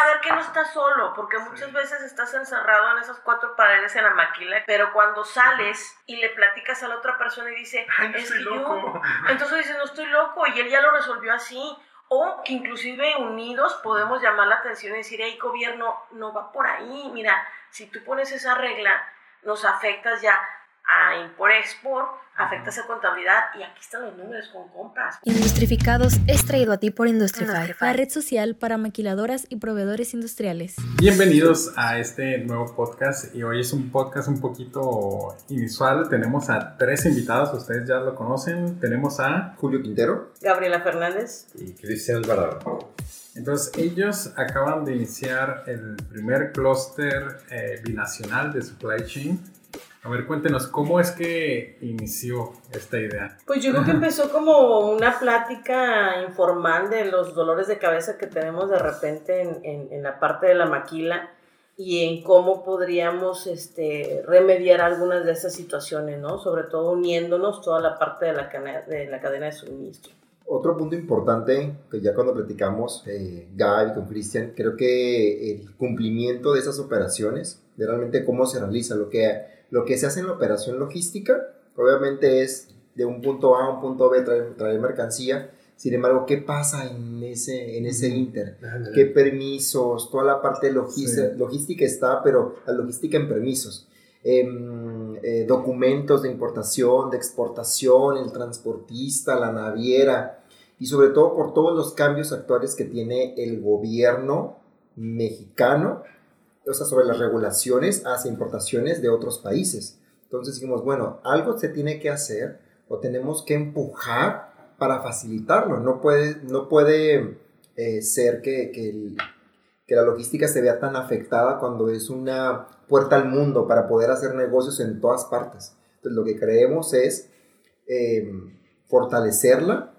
saber que no estás solo, porque muchas veces estás encerrado en esas cuatro paredes en la maquila, pero cuando sales y le platicas a la otra persona y dice, Ay, es yo, loco. entonces dices, no estoy loco, y él ya lo resolvió así. O que inclusive unidos podemos llamar la atención y decir, hey, gobierno, no va por ahí. Mira, si tú pones esa regla, nos afectas ya a import-export, afectas a contabilidad y aquí están los números con compras. Industrificados es traído a ti por Industrify, Industrify. la red social para maquiladoras y proveedores industriales. Bienvenidos a este nuevo podcast y hoy es un podcast un poquito inusual. Tenemos a tres invitados, ustedes ya lo conocen. Tenemos a... Julio Quintero. Gabriela Fernández. y Cristian Alvarado. Entonces ellos acaban de iniciar el primer clúster eh, binacional de supply chain. A ver, cuéntenos, ¿cómo es que inició esta idea? Pues yo creo que empezó como una plática informal de los dolores de cabeza que tenemos de repente en, en- en la parte de la maquila y en cómo podríamos este, remediar algunas de esas situaciones, ¿no? Sobre todo uniéndonos toda la parte de la, cana- de la cadena de suministro. Otro punto importante que ya cuando platicamos, eh, Gaby con Cristian, creo que el cumplimiento de esas operaciones, de realmente cómo se realiza, lo que, lo que se hace en la operación logística, obviamente es de un punto A a un punto B traer, traer mercancía, sin embargo, ¿qué pasa en ese, en ese inter? ¿Qué permisos? Toda la parte logística, Sí. logística está, pero la logística en permisos. Em, eh, documentos de importación, de exportación, el transportista, la naviera y sobre todo por todos los cambios actuales que tiene el gobierno mexicano, o sea, sobre las regulaciones hacia importaciones de otros países. Entonces dijimos, bueno, algo se tiene que hacer o tenemos que empujar para facilitarlo. No puede, no puede eh, ser que, que el- que la logística se vea tan afectada cuando es una puerta al mundo para poder hacer negocios en todas partes. Entonces lo que creemos es eh, fortalecerla,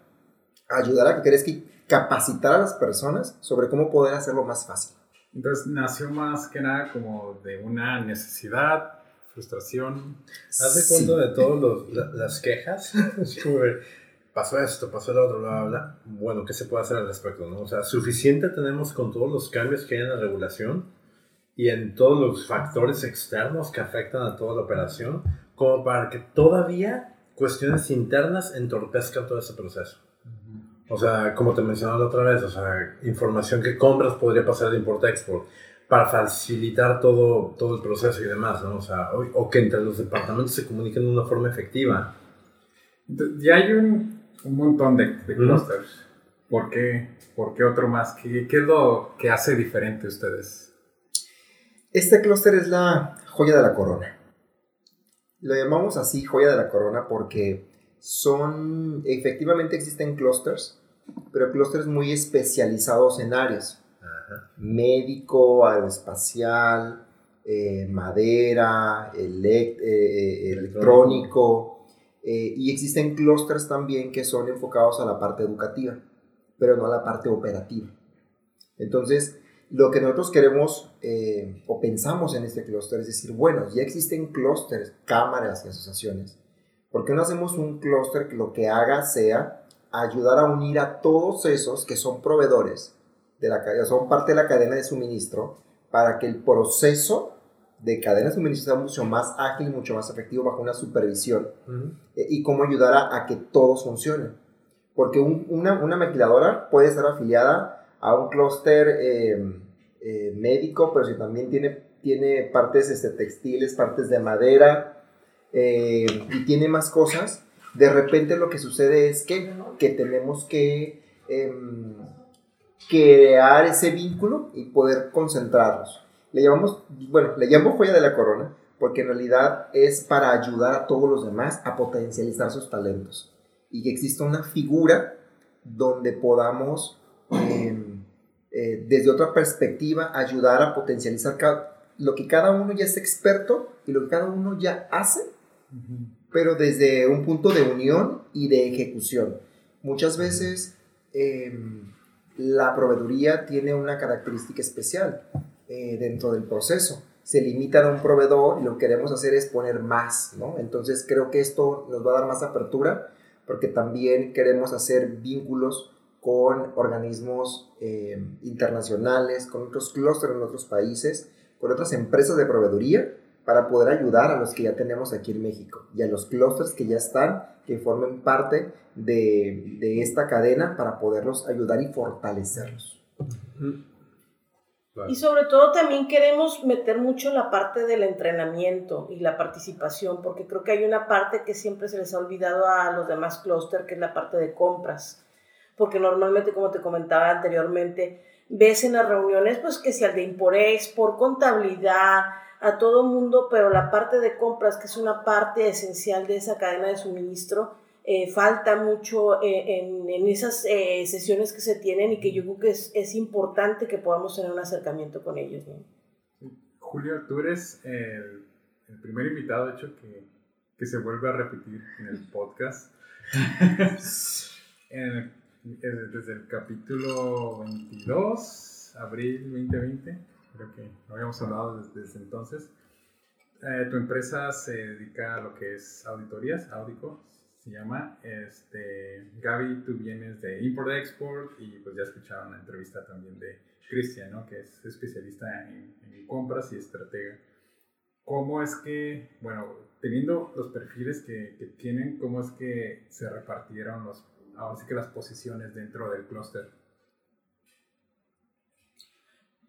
ayudar a que crees que capacitar a las personas sobre cómo poder hacerlo más fácil. Entonces nació más que nada como de una necesidad, frustración. Haz de cuenta de todas las quejas. Pasó esto, pasó lo otro, bla, bla, bla. Bueno, ¿qué se puede hacer al respecto? No? O sea, suficiente tenemos con todos los cambios que hay en la regulación y en todos los factores externos que afectan a toda la operación, como para que todavía cuestiones internas entorpezcan todo ese proceso. O sea, como te mencionaba la otra vez, o sea, información que compras podría pasar de import-export para facilitar todo, todo el proceso y demás, ¿no? O sea, o, o que entre los departamentos se comuniquen de una forma efectiva. Ya hay un, un montón de, de clusters. ¿Por qué, ¿Por qué otro más? ¿Qué, ¿Qué es lo que hace diferente a ustedes? Este clúster es la joya de la corona. Lo llamamos así, joya de la corona, porque son, efectivamente existen clusters, pero clusters muy especializados en áreas. Ajá. Médico, aeroespacial, eh, madera, elec- eh, eh, electrónico, eh, y existen clusters también que son enfocados a la parte educativa, pero no a la parte operativa. Entonces, lo que nosotros queremos o pensamos en este clúster es decir, bueno, ya existen clústeres, cámaras y asociaciones. ¿Por qué no hacemos un clúster que lo que haga sea ayudar a unir a todos esos que son proveedores, de la, son parte de la cadena de suministro, para que el proceso de cadena de suministro sea mucho más ágil y mucho más efectivo bajo una supervisión? Eh, y cómo ayudar a, a que todos funcionen. Porque un- una, una maquiladora puede estar afiliada a un clúster eh, eh, médico, pero si también tiene, tiene partes este, textiles, partes de madera y tiene más cosas, de repente lo que sucede es que, que tenemos que em, crear ese vínculo y poder concentrarnos. Le llamamos, bueno, le llamo joya de la corona porque en realidad es para ayudar a todos los demás a potencializar sus talentos y que exista una figura donde podamos eh, eh, desde otra perspectiva ayudar a potencializar lo que cada uno ya es experto y lo que cada uno ya hace, pero desde un punto de unión y de ejecución. Muchas veces eh, la proveeduría tiene una característica especial eh, dentro del proceso. Se limitan a un proveedor y lo que queremos hacer es poner más, ¿no? Entonces creo que esto nos va a dar más apertura porque también queremos hacer vínculos con organismos eh, internacionales, con otros clústeres en otros países, con otras empresas de proveeduría para poder ayudar a los que ya tenemos aquí en México y a los clústeres que ya están, que formen parte de, de esta cadena para poderlos ayudar y fortalecerlos. Y sobre todo también queremos meter mucho la parte del entrenamiento y la participación, porque creo que hay una parte que siempre se les ha olvidado a los demás clúster, que es la parte de compras. Porque normalmente, como te comentaba anteriormente, ves en las reuniones, pues que sea de Imporex, por contabilidad, a todo mundo, pero la parte de compras, que es una parte esencial de esa cadena de suministro, eh, falta mucho eh, en, en, esas eh, sesiones que se tienen y que yo creo que es, es, importante que podamos tener un acercamiento con ellos. ¿no? Julio, tú eres el, el, primer invitado, de hecho, que, que, se vuelve a repetir en el podcast. en, desde el capítulo 22, abril 2020, creo que habíamos hablado desde, desde entonces. tu empresa se dedica a lo que es auditorías, Audico, se llama. Este, Gaby, tú vienes de Import-Export y pues ya escucharon la entrevista también de Cristian, ¿no? que es especialista en, en, compras y estratega. ¿Cómo es que, bueno, teniendo los perfiles que, que tienen, cómo es que se repartieron los, ahora sí que las posiciones dentro del clúster?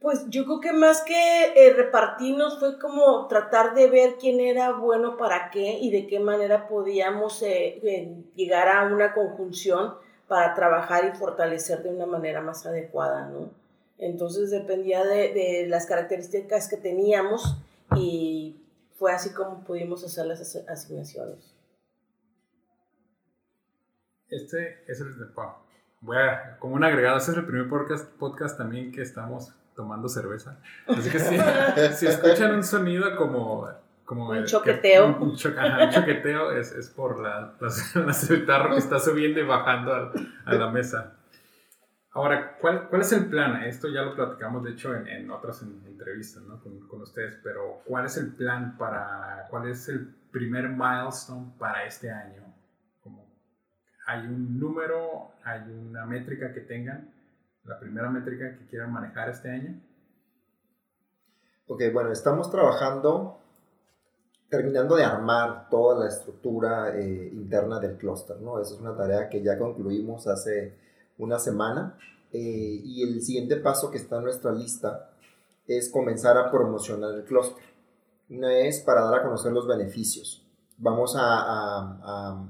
Pues yo creo que más que eh, repartirnos fue como tratar de ver quién era bueno para qué y de qué manera podíamos eh, eh, llegar a una conjunción para trabajar y fortalecer de una manera más adecuada, ¿no? Entonces dependía de, de las características que teníamos y fue así como pudimos hacer las asignaciones. Este es el, voy a, como un agregado, este es el primer podcast, podcast también que estamos tomando cerveza. Así que si, si escuchan un sonido como... como un choqueteo. un, un, cho, ajá, un, choqueteo es, es por la, la, tarro que está subiendo y bajando a, a, la mesa. Ahora, ¿cuál, ¿cuál es el plan? Esto ya lo platicamos, de hecho, en, en otras entrevistas ¿no? con, con ustedes, pero ¿cuál es el plan para, cuál es el primer milestone para este año? ¿Hay un número, hay una métrica que tengan? La primera métrica que quieran manejar este año? Ok, bueno, estamos trabajando, terminando de armar toda la estructura eh, interna del clúster, ¿no? Esa es una tarea que ya concluimos hace una semana eh, y el siguiente paso que está en nuestra lista es comenzar a promocionar el clúster. Una es para dar a conocer los beneficios. Vamos a, a,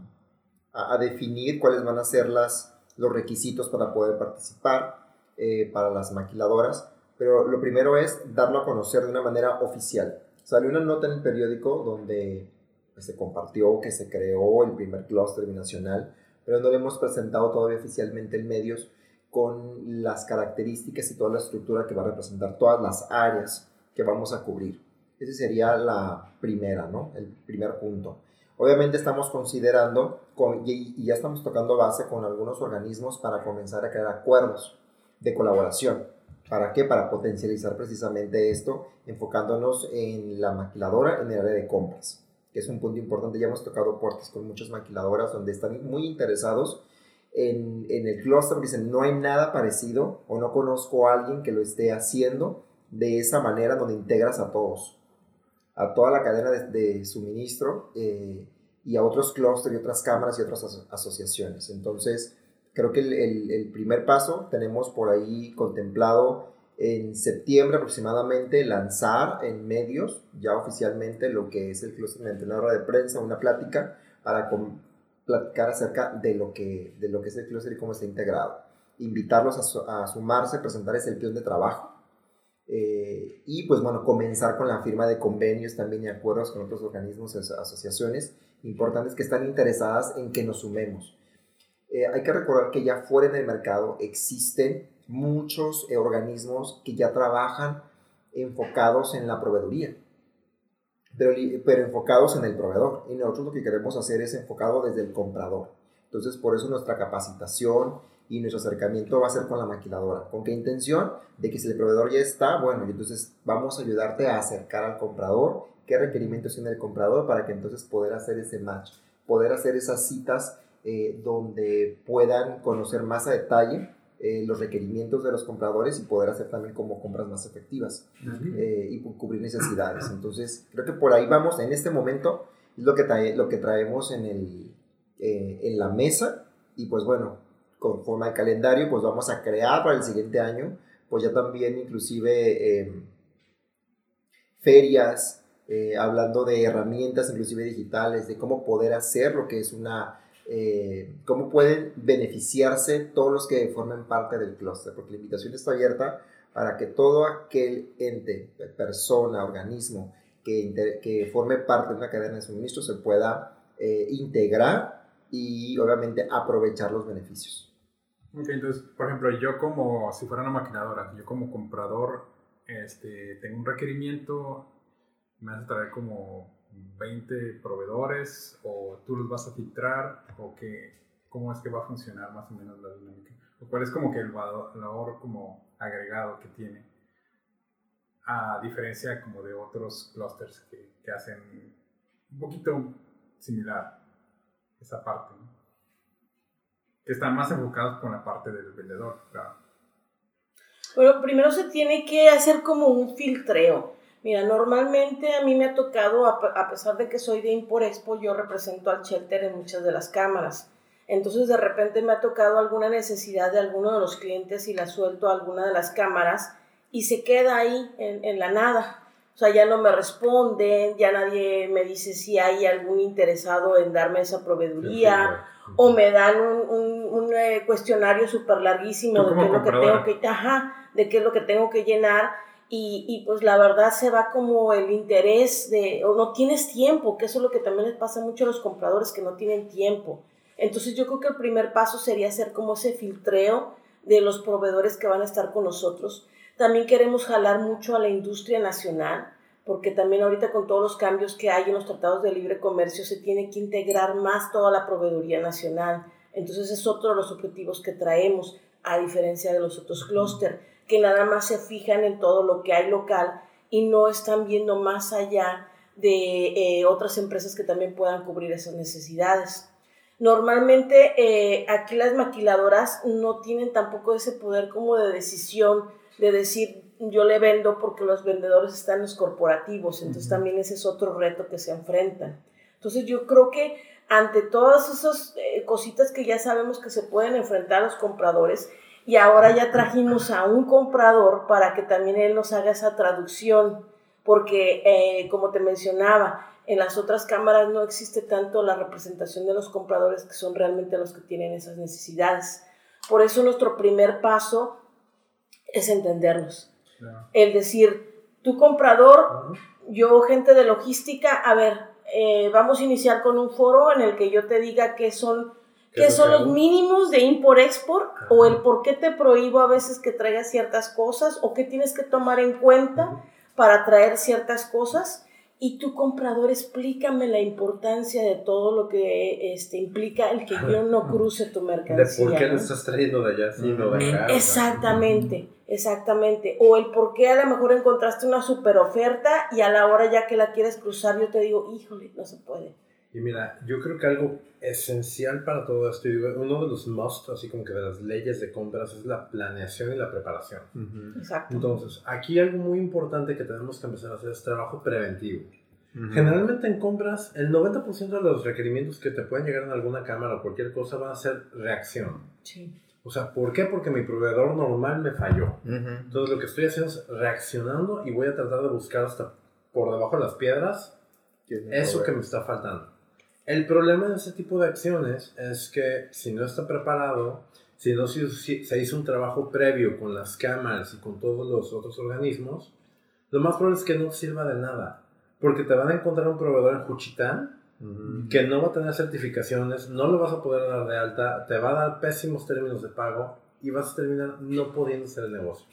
a, a definir cuáles van a ser las, los requisitos para poder participar eh, para las maquiladoras, pero lo primero es darlo a conocer de una manera oficial. Salió una nota en el periódico donde pues, se compartió que se creó el primer clúster binacional, pero no lo hemos presentado todavía oficialmente en medios con las características y toda la estructura que va a representar todas las áreas que vamos a cubrir. Ese sería la primera, ¿no? El primer punto. Obviamente estamos considerando con, y, y ya estamos tocando base con algunos organismos para comenzar a crear acuerdos de colaboración. ¿Para qué? Para potencializar precisamente esto, enfocándonos en la maquiladora en el área de compras, que es un punto importante. Ya hemos tocado puertas con muchas maquiladoras donde están muy interesados en, en el clúster, dicen, no hay nada parecido o no conozco a alguien que lo esté haciendo de esa manera donde integras a todos, a toda la cadena de, de suministro eh, y a otros clústeres y otras cámaras y otras aso asociaciones. Entonces, creo que el, el, el, primer paso tenemos por ahí contemplado en septiembre aproximadamente lanzar en medios ya oficialmente lo que es el una rueda de prensa, una plática para con, platicar acerca de lo, que, de lo que es el clúster y cómo está integrado. Invitarlos a, a sumarse, presentarles el plan de trabajo eh, y pues bueno, comenzar con la firma de convenios también y acuerdos con otros organismos, asociaciones importantes que están interesadas en que nos sumemos eh, hay que recordar que ya fuera en el mercado existen muchos eh, organismos que ya trabajan enfocados en la proveeduría, pero, pero enfocados en el proveedor. Y nosotros lo que queremos hacer es enfocado desde el comprador. Entonces, por eso nuestra capacitación y nuestro acercamiento va a ser con la maquiladora. ¿Con qué intención? De que si el proveedor ya está, bueno, entonces vamos a ayudarte a acercar al comprador, qué requerimientos tiene el comprador para que entonces poder hacer ese match, poder hacer esas citas eh, donde puedan conocer más a detalle eh, los requerimientos de los compradores y poder hacer también como compras más efectivas eh, y cubrir necesidades. Entonces, creo que por ahí vamos en este momento, es lo que, trae- lo que traemos en, el, eh, en la mesa y pues bueno, conforme al calendario, pues vamos a crear para el siguiente año, pues ya también inclusive eh, ferias, eh, hablando de herramientas inclusive digitales, de cómo poder hacer lo que es una, eh, cómo pueden beneficiarse todos los que formen parte del clúster, porque la invitación está abierta para que todo aquel ente, persona, organismo que, que forme parte de una cadena de suministro se pueda eh, integrar y obviamente aprovechar los beneficios. Ok, entonces, por ejemplo, yo como, si fuera una maquinadora, yo como comprador, este, tengo un requerimiento, me vas a traer como 20 proveedores, o tú los vas a filtrar, o qué, cómo es que va a funcionar más o menos la dinámica, o cuál es como que el valor, como agregado que tiene, a diferencia como de otros clusters que, que hacen un poquito similar esa parte, ¿no? que están más enfocados con la parte del vendedor, claro. Bueno, primero se tiene que hacer como un filtreo. Mira, normalmente a mí me ha tocado, a, pe- a pesar de que soy de Import Expo, yo represento al shelter en muchas de las cámaras. Entonces de repente me ha tocado alguna necesidad de alguno de los clientes y la suelto a alguna de las cámaras y se queda ahí en, en la nada. O sea, ya no me responden, ya nadie me dice si hay algún interesado en darme esa proveeduría o me dan un, un- un, eh, cuestionario súper larguísimo de qué es lo que tengo que, ajá, de qué es lo que tengo que llenar y, y, pues la verdad se va como el interés de, o no tienes tiempo, que eso es lo que también les pasa mucho a los compradores que no tienen tiempo. Entonces yo creo que el primer paso sería hacer como ese filtreo de los proveedores que van a estar con nosotros. También queremos jalar mucho a la industria nacional, porque también ahorita con todos los cambios que hay en los tratados de libre comercio se tiene que integrar más toda la proveeduría nacional. Entonces es otro de los objetivos que traemos, a diferencia de los otros clúster, que nada más se fijan en todo lo que hay local y no están viendo más allá de eh, otras empresas que también puedan cubrir esas necesidades. Normalmente eh, aquí las maquiladoras no tienen tampoco ese poder como de decisión de decir yo le vendo porque los vendedores están en los corporativos, entonces también ese es otro reto que se enfrentan. Entonces yo creo que ante todas esas eh, cositas que ya sabemos que se pueden enfrentar los compradores, y ahora ya trajimos a un comprador para que también él nos haga esa traducción, porque eh, como te mencionaba, en las otras cámaras no existe tanto la representación de los compradores que son realmente los que tienen esas necesidades. Por eso nuestro primer paso es entendernos. claro. El decir, tu comprador, yo gente de logística, a ver, eh, vamos a iniciar con un foro en el que yo te diga qué son, ¿Qué qué es lo son que los mínimos de import-export o el por qué te prohíbo a veces que traigas ciertas cosas o qué tienes que tomar en cuenta para traer ciertas cosas. Y tu comprador, explícame la importancia de todo lo que este, implica el que yo no cruce tu De mercancía. por qué ¿no? lo estás trayendo de allá, de acá. Exactamente, exactamente. O el por qué a lo mejor encontraste una super oferta y a la hora ya que la quieres cruzar yo te digo, híjole, no se puede. Y mira, yo creo que algo esencial para todo esto, y uno de los must, así como que de las leyes de compras, es la planeación y la preparación. Exacto. Entonces, aquí algo muy importante que tenemos que empezar a hacer es trabajo preventivo. Generalmente en compras, el 90% de los requerimientos que te pueden llegar en alguna cámara o cualquier cosa van a ser reacción. Sí. O sea, ¿por qué? Porque mi proveedor normal me falló. Entonces lo que estoy haciendo es reaccionando y voy a tratar de buscar hasta por debajo de las piedras eso que me está faltando. El problema de ese tipo de acciones es que si no está preparado, si no se hizo un trabajo previo con las cámaras y con todos los otros organismos, lo más probable es que no te sirva de nada. Porque te van a encontrar un proveedor en Juchitán que no va a tener certificaciones, no lo vas a poder dar de alta, te va a dar pésimos términos de pago y vas a terminar no pudiendo hacer el negocio.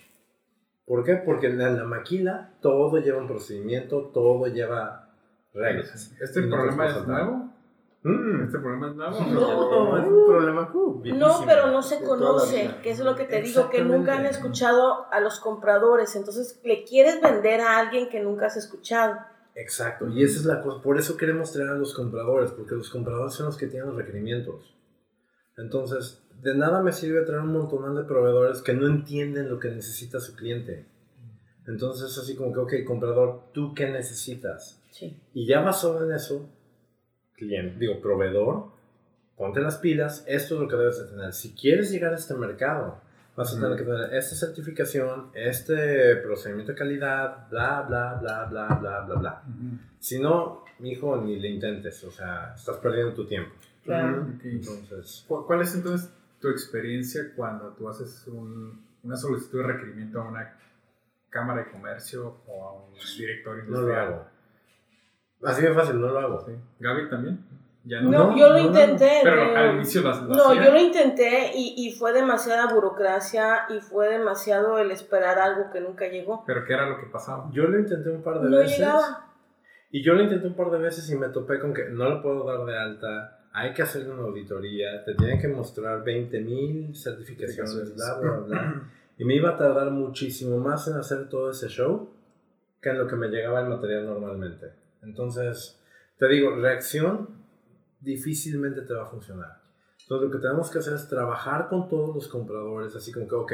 ¿Por qué? Porque en la maquila todo lleva un procedimiento, todo lleva reglas. ¿Este no problema es nuevo? Mm. ¿Este problema es nuevo? No. es un problema uh, No, pero no se conoce, que es lo que te digo, que nunca han Exactamente. escuchado a los compradores. Entonces, le quieres vender a alguien que nunca has escuchado. Exacto, y esa es la cosa, por eso queremos traer a los compradores, porque los compradores son los que tienen los requerimientos. Entonces, de nada me sirve traer un montón de proveedores que no entienden lo que necesita su cliente. Entonces, así como que, ok, comprador, ¿tú qué necesitas? Sí. Y ya basado en eso, cliente, digo, proveedor, ponte las pilas, esto es lo que debes de tener. Si quieres llegar a este mercado, vas a tener que tener esta certificación, este procedimiento de calidad, bla, bla, bla, bla, bla, bla, bla. Si no, mi hijo, ni le intentes, o sea, estás perdiendo tu tiempo. Claro. Ok. Entonces, ¿Cu- ¿Cuál es entonces tu experiencia cuando tú haces un- una solicitud de requerimiento a una cámara de comercio o a un directorio no lo industrial? hago. Así de fácil, no lo hago. Sí. ¿Gaby también? ¿Ya No, No, yo lo no, no. intenté. Pero eh, al inicio las lo No, yo lo intenté y, y fue demasiada burocracia y fue demasiado el esperar algo que nunca llegó. ¿Pero qué era lo que pasaba? Yo lo intenté un par de No veces. llegaba. Y yo lo intenté un par de veces y me topé con que no lo puedo dar de alta, hay que hacerle una auditoría, te tienen que mostrar 20.000 certificaciones, bla, bla, bla. Y me iba a tardar muchísimo más en hacer todo ese show que en lo que me llegaba el material normalmente. Entonces, te digo, reacción difícilmente te va a funcionar. Entonces, lo que tenemos que hacer es trabajar con todos los compradores, así como que, ok,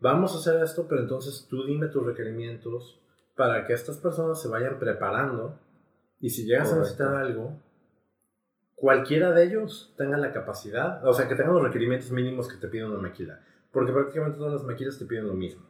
vamos a hacer esto, pero entonces tú dime tus requerimientos para que estas personas se vayan preparando y si llegas a necesitar algo, cualquiera de ellos tenga la capacidad, o sea, que tengan los requerimientos mínimos que te pide una maquila. Porque prácticamente todas las maquilas te piden lo mismo.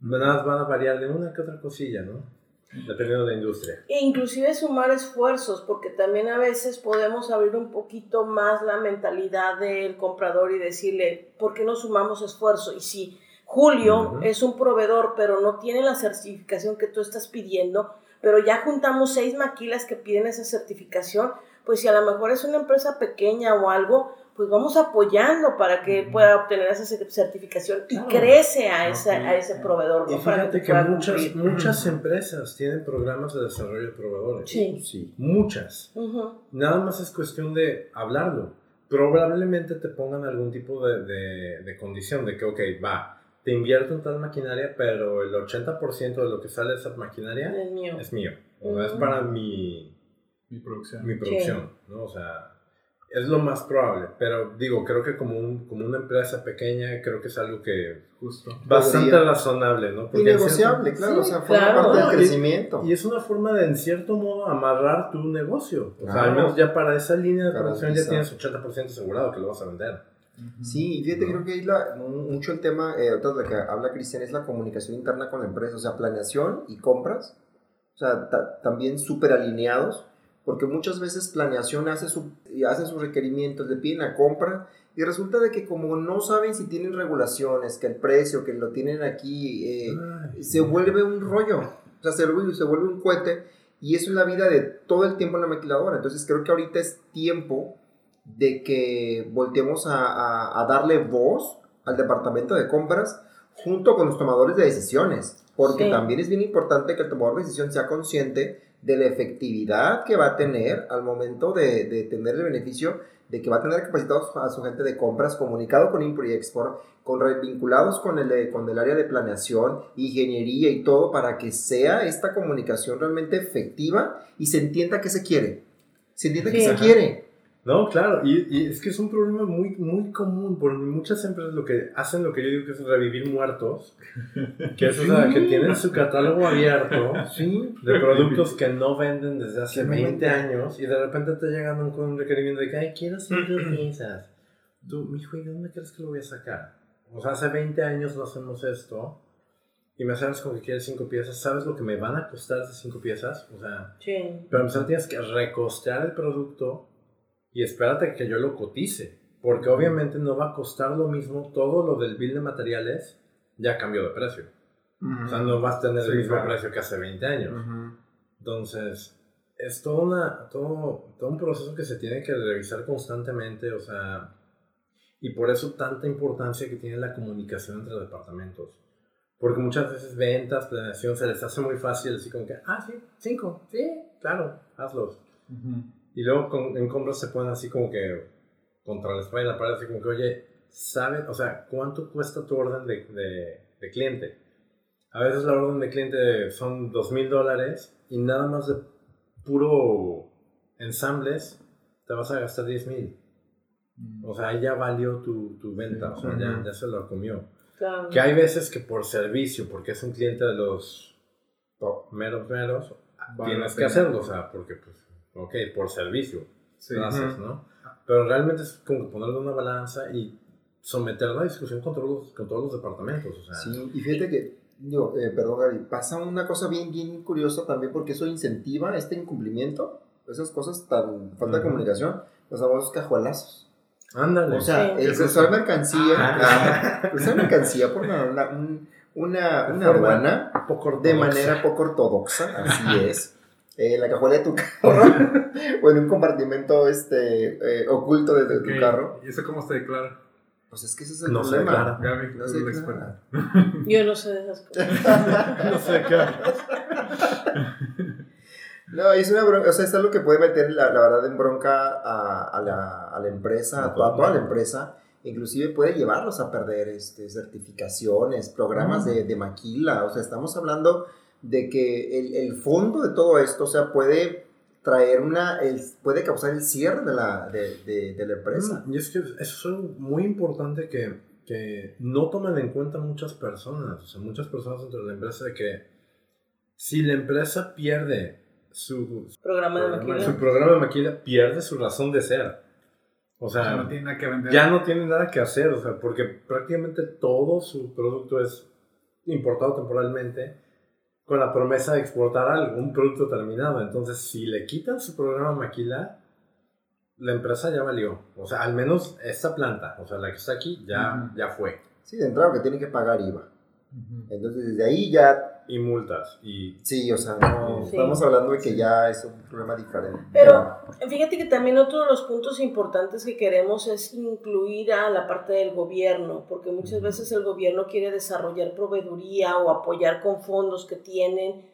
Nada más van a variar de una que otra cosilla, ¿no? Dependiendo de la industria. E inclusive sumar esfuerzos, porque también a veces podemos abrir un poquito más la mentalidad del comprador y decirle, ¿por qué no sumamos esfuerzo? Y si Julio es un proveedor, pero no tiene la certificación que tú estás pidiendo, pero ya juntamos seis maquilas que piden esa certificación, pues si a lo mejor es una empresa pequeña o algo, pues vamos apoyando para que pueda obtener esa certificación y Claro. crece a, ese, Ok. a ese proveedor. Y ¿no? Para fíjate que muchas, cumplir. muchas empresas tienen programas de desarrollo de proveedores. Sí. Sí. Muchas. Nada más es cuestión de hablarlo. Probablemente te pongan algún tipo de, de, de condición de que, ok, va, te invierto en tal maquinaria, pero el 80% de lo que sale de esa maquinaria Es mío. es mío. O sea, es para mi, Mi producción. mi producción, ¿no? O sea, es lo más probable. Pero digo, creo que como, un, como una empresa pequeña, creo que es algo que Justo. bastante Podría. razonable, ¿no? Y Porque en negociable, cierto- claro, Sí, o sea, forma claro. parte No, del y- crecimiento. Y es una forma de, en cierto modo, amarrar tu negocio. O sea, Claro. al menos ya para esa línea de producción ya tienes 80% asegurado que lo vas a vender. Sí, y fíjate, ¿no? creo que ahí la- mucho el tema, eh, ahorita de que habla Cristian, es la comunicación interna con la empresa, o sea, planeación y compras, o sea, ta- también súper alineados, porque muchas veces planeación hace, su, y hace sus requerimientos, le piden la compra, y resulta de que como no saben si tienen regulaciones, que el precio, que lo tienen aquí, eh, Ay, se vuelve un rollo, o sea, se vuelve, se vuelve un cohete, y eso es la vida de todo el tiempo en la maquiladora, entonces creo que ahorita es tiempo de que volteemos a, a- a darle voz al departamento de compras junto con los tomadores de decisiones, porque Sí. también es bien importante que el tomador de decisión sea consciente de la efectividad que va a tener al momento de, de tener el beneficio de que va a tener capacitados a su gente de compras, comunicado con Import y Export, con vinculados con el, eh, con el área de planeación, ingeniería y todo, para que sea esta comunicación realmente efectiva y se entienda qué se quiere. Se entienda Sí. se Ajá. quiere. No, claro, y, y es que es un problema muy, muy común, porque muchas empresas lo que hacen lo que yo digo que es revivir muertos, que es o sea, que tienen su catálogo abierto Sí. de productos que no venden desde hace Simplemente. 20 años y de repente te llegan con un requerimiento de que, ay, quiero cinco piezas. Tú, mijo, ¿y de dónde crees que lo voy a sacar? O sea, hace 20 años no hacemos esto y me sales con que quieres cinco piezas, ¿sabes lo que me van a costar esas cinco piezas? O sea, Sí. pero empezar tienes que recostear el producto y espérate que yo lo cotice. Porque obviamente no va a costar lo mismo todo lo del bill de materiales ya cambió de precio. O sea, no vas a tener Sí, el mismo claro. precio que hace 20 años. Entonces, es todo, una, todo, todo un proceso que se tiene que revisar constantemente, o sea, y por eso tanta importancia que tiene la comunicación entre departamentos. Porque muchas veces ventas, planeación, se les hace muy fácil, así como que, ah, sí, cinco, sí, claro, hazlos. Y luego con- en compras se ponen así como que contra la espalda y la pared, así como que, oye, ¿saben? O sea, ¿cuánto cuesta tu orden de, de, de cliente? A veces la orden de cliente son dos mil dólares y nada más de puro ensambles te vas a gastar 10 mil. Mm. O sea, ahí ya valió tu, tu venta, o sea, ya, ya se lo comió. Claro. Que hay veces que por servicio, porque es un cliente de los Top. meros meros, Vale tienes que hacerlo, o sea, porque pues, ok, por servicio, Sí. gracias. ¿no? Pero realmente es como ponerle una balanza y someter la discusión con todos los, con todos los departamentos, o sea, Sí, y fíjate que, digo, eh, perdón Gaby, pasa una cosa bien, bien curiosa también porque eso incentiva este incumplimiento, esas cosas tan, falta de comunicación, los famosos cajuelazos. ándale. O sea, Sí. el cruzar mercancía, Ah. cruzar mercancía por una, una, un- una, De una aduana de manera poco ortodoxa, así es. Eh, en la cajuela de tu carro o en un compartimento este, eh, oculto de, de tu carro. ¿Y eso cómo se declara? Pues es que ese es el No se problema. declara. Gaby, No se declara. Yo no sé de esas cosas. no sé qué. No, es una bronca, o sea, es algo que puede meter, la, la verdad, en bronca a, a la, a la empresa, a, to- a toda la empresa. Inclusive puede llevarlos a perder este, certificaciones, programas de, de maquila. O sea, estamos hablando de que el, el fondo de todo esto, o sea, puede traer una, el- puede causar el cierre de la, de, de- de la empresa. Mm, Y es que eso es algo muy importante que, que no toman en cuenta muchas personas, o sea, muchas personas dentro de la empresa de que si la empresa pierde su, Programa de su maquila. programa de maquila, pierde su razón de ser. O sea, no tiene nada que vender. ya no tiene nada que hacer, o sea, porque prácticamente todo su producto es importado temporalmente con la promesa de exportar algo, un producto terminado. Entonces, si le quitan su programa maquila, la empresa ya valió. O sea, al menos esta planta, o sea, la que está aquí, ya, ya fue. Sí, de entrada que tienen que pagar IVA. Entonces, desde ahí ya, Y multas. Y sí, o sea, no, Sí. estamos hablando de que ya es un problema diferente. Pero fíjate que también otro de los puntos importantes que queremos es incluir a la parte del gobierno, porque muchas veces el gobierno quiere desarrollar proveeduría o apoyar con fondos que tienen,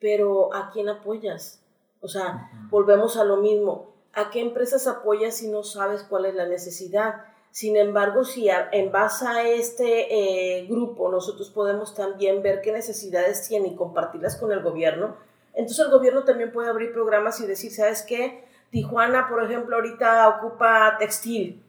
pero ¿a quién apoyas? O sea, volvemos a lo mismo. ¿A qué empresas apoyas si no sabes cuál es la necesidad? Sin embargo, si en base a este eh, grupo nosotros podemos también ver qué necesidades tiene y compartirlas con el gobierno, entonces el gobierno también puede abrir programas y decir, ¿sabes qué? Tijuana, por ejemplo, ahorita ocupa textil,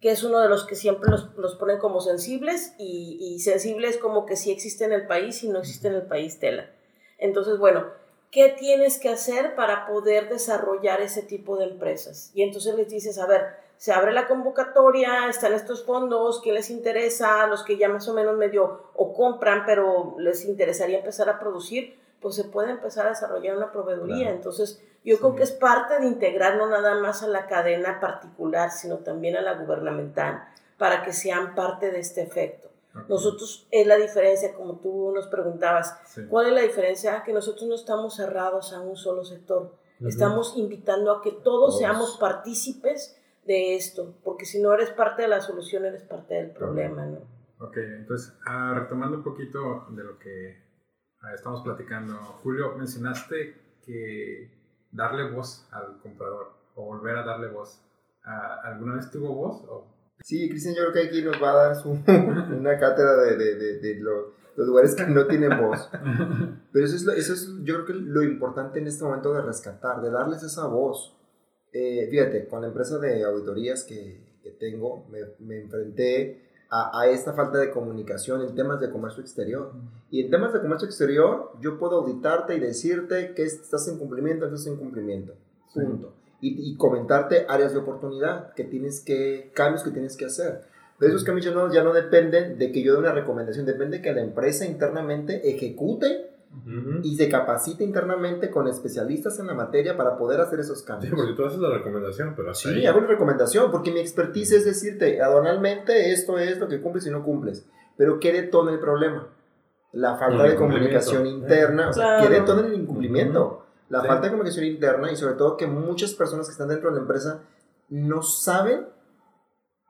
que es uno de los que siempre los, los ponen como sensibles y, y sensibles como que sí existe en el país y no existe en el país tela. Entonces, bueno, ¿qué tienes que hacer para poder desarrollar ese tipo de empresas? Y entonces les dices, a ver, se abre la convocatoria, están estos fondos, ¿qué les interesa? Los que ya más o menos medio o compran, pero les interesaría empezar a producir, pues se puede empezar a desarrollar una proveeduría. Claro. Entonces, yo creo Sí. que es parte de integrar no nada más a la cadena particular, sino también a la gubernamental, para que sean parte de este efecto. Nosotros, es la diferencia, como tú nos preguntabas, Sí. ¿cuál es la diferencia? Que nosotros no estamos cerrados a un solo sector. Ujú. Estamos invitando a que todos, Todos. seamos partícipes de esto, porque si no eres parte de la solución, eres parte del problema, ¿no? Ok, entonces, ah, retomando un poquito de lo que ah, estamos platicando, Julio, mencionaste que darle voz al comprador o volver a darle voz. ah, ¿Alguna vez tuvo voz? O- Sí, Cristian, yo creo que aquí nos va a dar su, una cátedra de, de, de, de lo- los lugares que no tienen voz. Pero eso es, lo- eso es, yo creo que lo importante en este momento de rescatar, de darles esa voz. Eh, fíjate, con la empresa de auditorías que, que tengo, me, me enfrenté a, a esta falta de comunicación en temas de comercio exterior. Y en temas de comercio exterior, yo puedo auditarte y decirte que estás en cumplimiento, estás en cumplimiento. Sí. Punto. Y, y comentarte áreas de oportunidad que tienes que, cambios que tienes que hacer. Pero esos cambios ya no, ya no dependen de que yo dé una recomendación, depende que la empresa internamente ejecute Ujú. y se capacite internamente con especialistas en la materia para poder hacer esos Sí, cambios. porque tú haces la recomendación, pero hasta Sí, ahí. hago una recomendación, porque mi expertise es decirte, aduanalmente esto es lo que cumples y no cumples. Pero ¿qué detona el problema? La falta El de comunicación incumplimiento. interna. O sea, ¿qué Claro. detona el incumplimiento? La Sí. falta de comunicación interna y sobre todo que muchas personas que están dentro de la empresa no saben,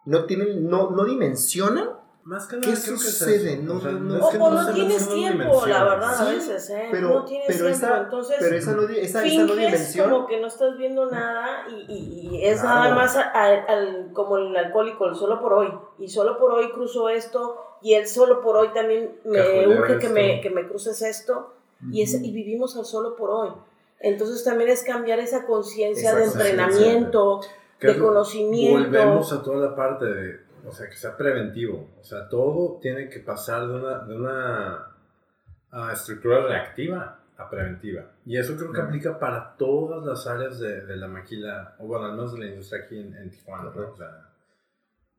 no tienen, no, no dimensionan Más que ¿Qué nada, es sucede? No, O sea, no, no. es O, que o no se tienes tiempo, la verdad, a veces, ¿eh? pero- no tienes pero tiempo, esa- entonces pero esa no, esa, esa no dimensión. como que no estás viendo nada y, y- y es Claro. nada más a- a- al- como el alcohólico, el solo por hoy. Y solo por hoy cruzo esto y el solo por hoy también me urge que me, que me cruces esto y, es, y vivimos al solo por hoy. Entonces también es cambiar esa conciencia de entrenamiento de conocimiento. Volvemos a toda la parte de, o sea, que sea preventivo. O sea, todo tiene que pasar de una, de una ah, estructura reactiva a preventiva. Y eso creo que Claro. aplica para todas las áreas de, de la maquila, o bueno, al menos de la industria aquí en, en Tijuana. ¿no? O sea,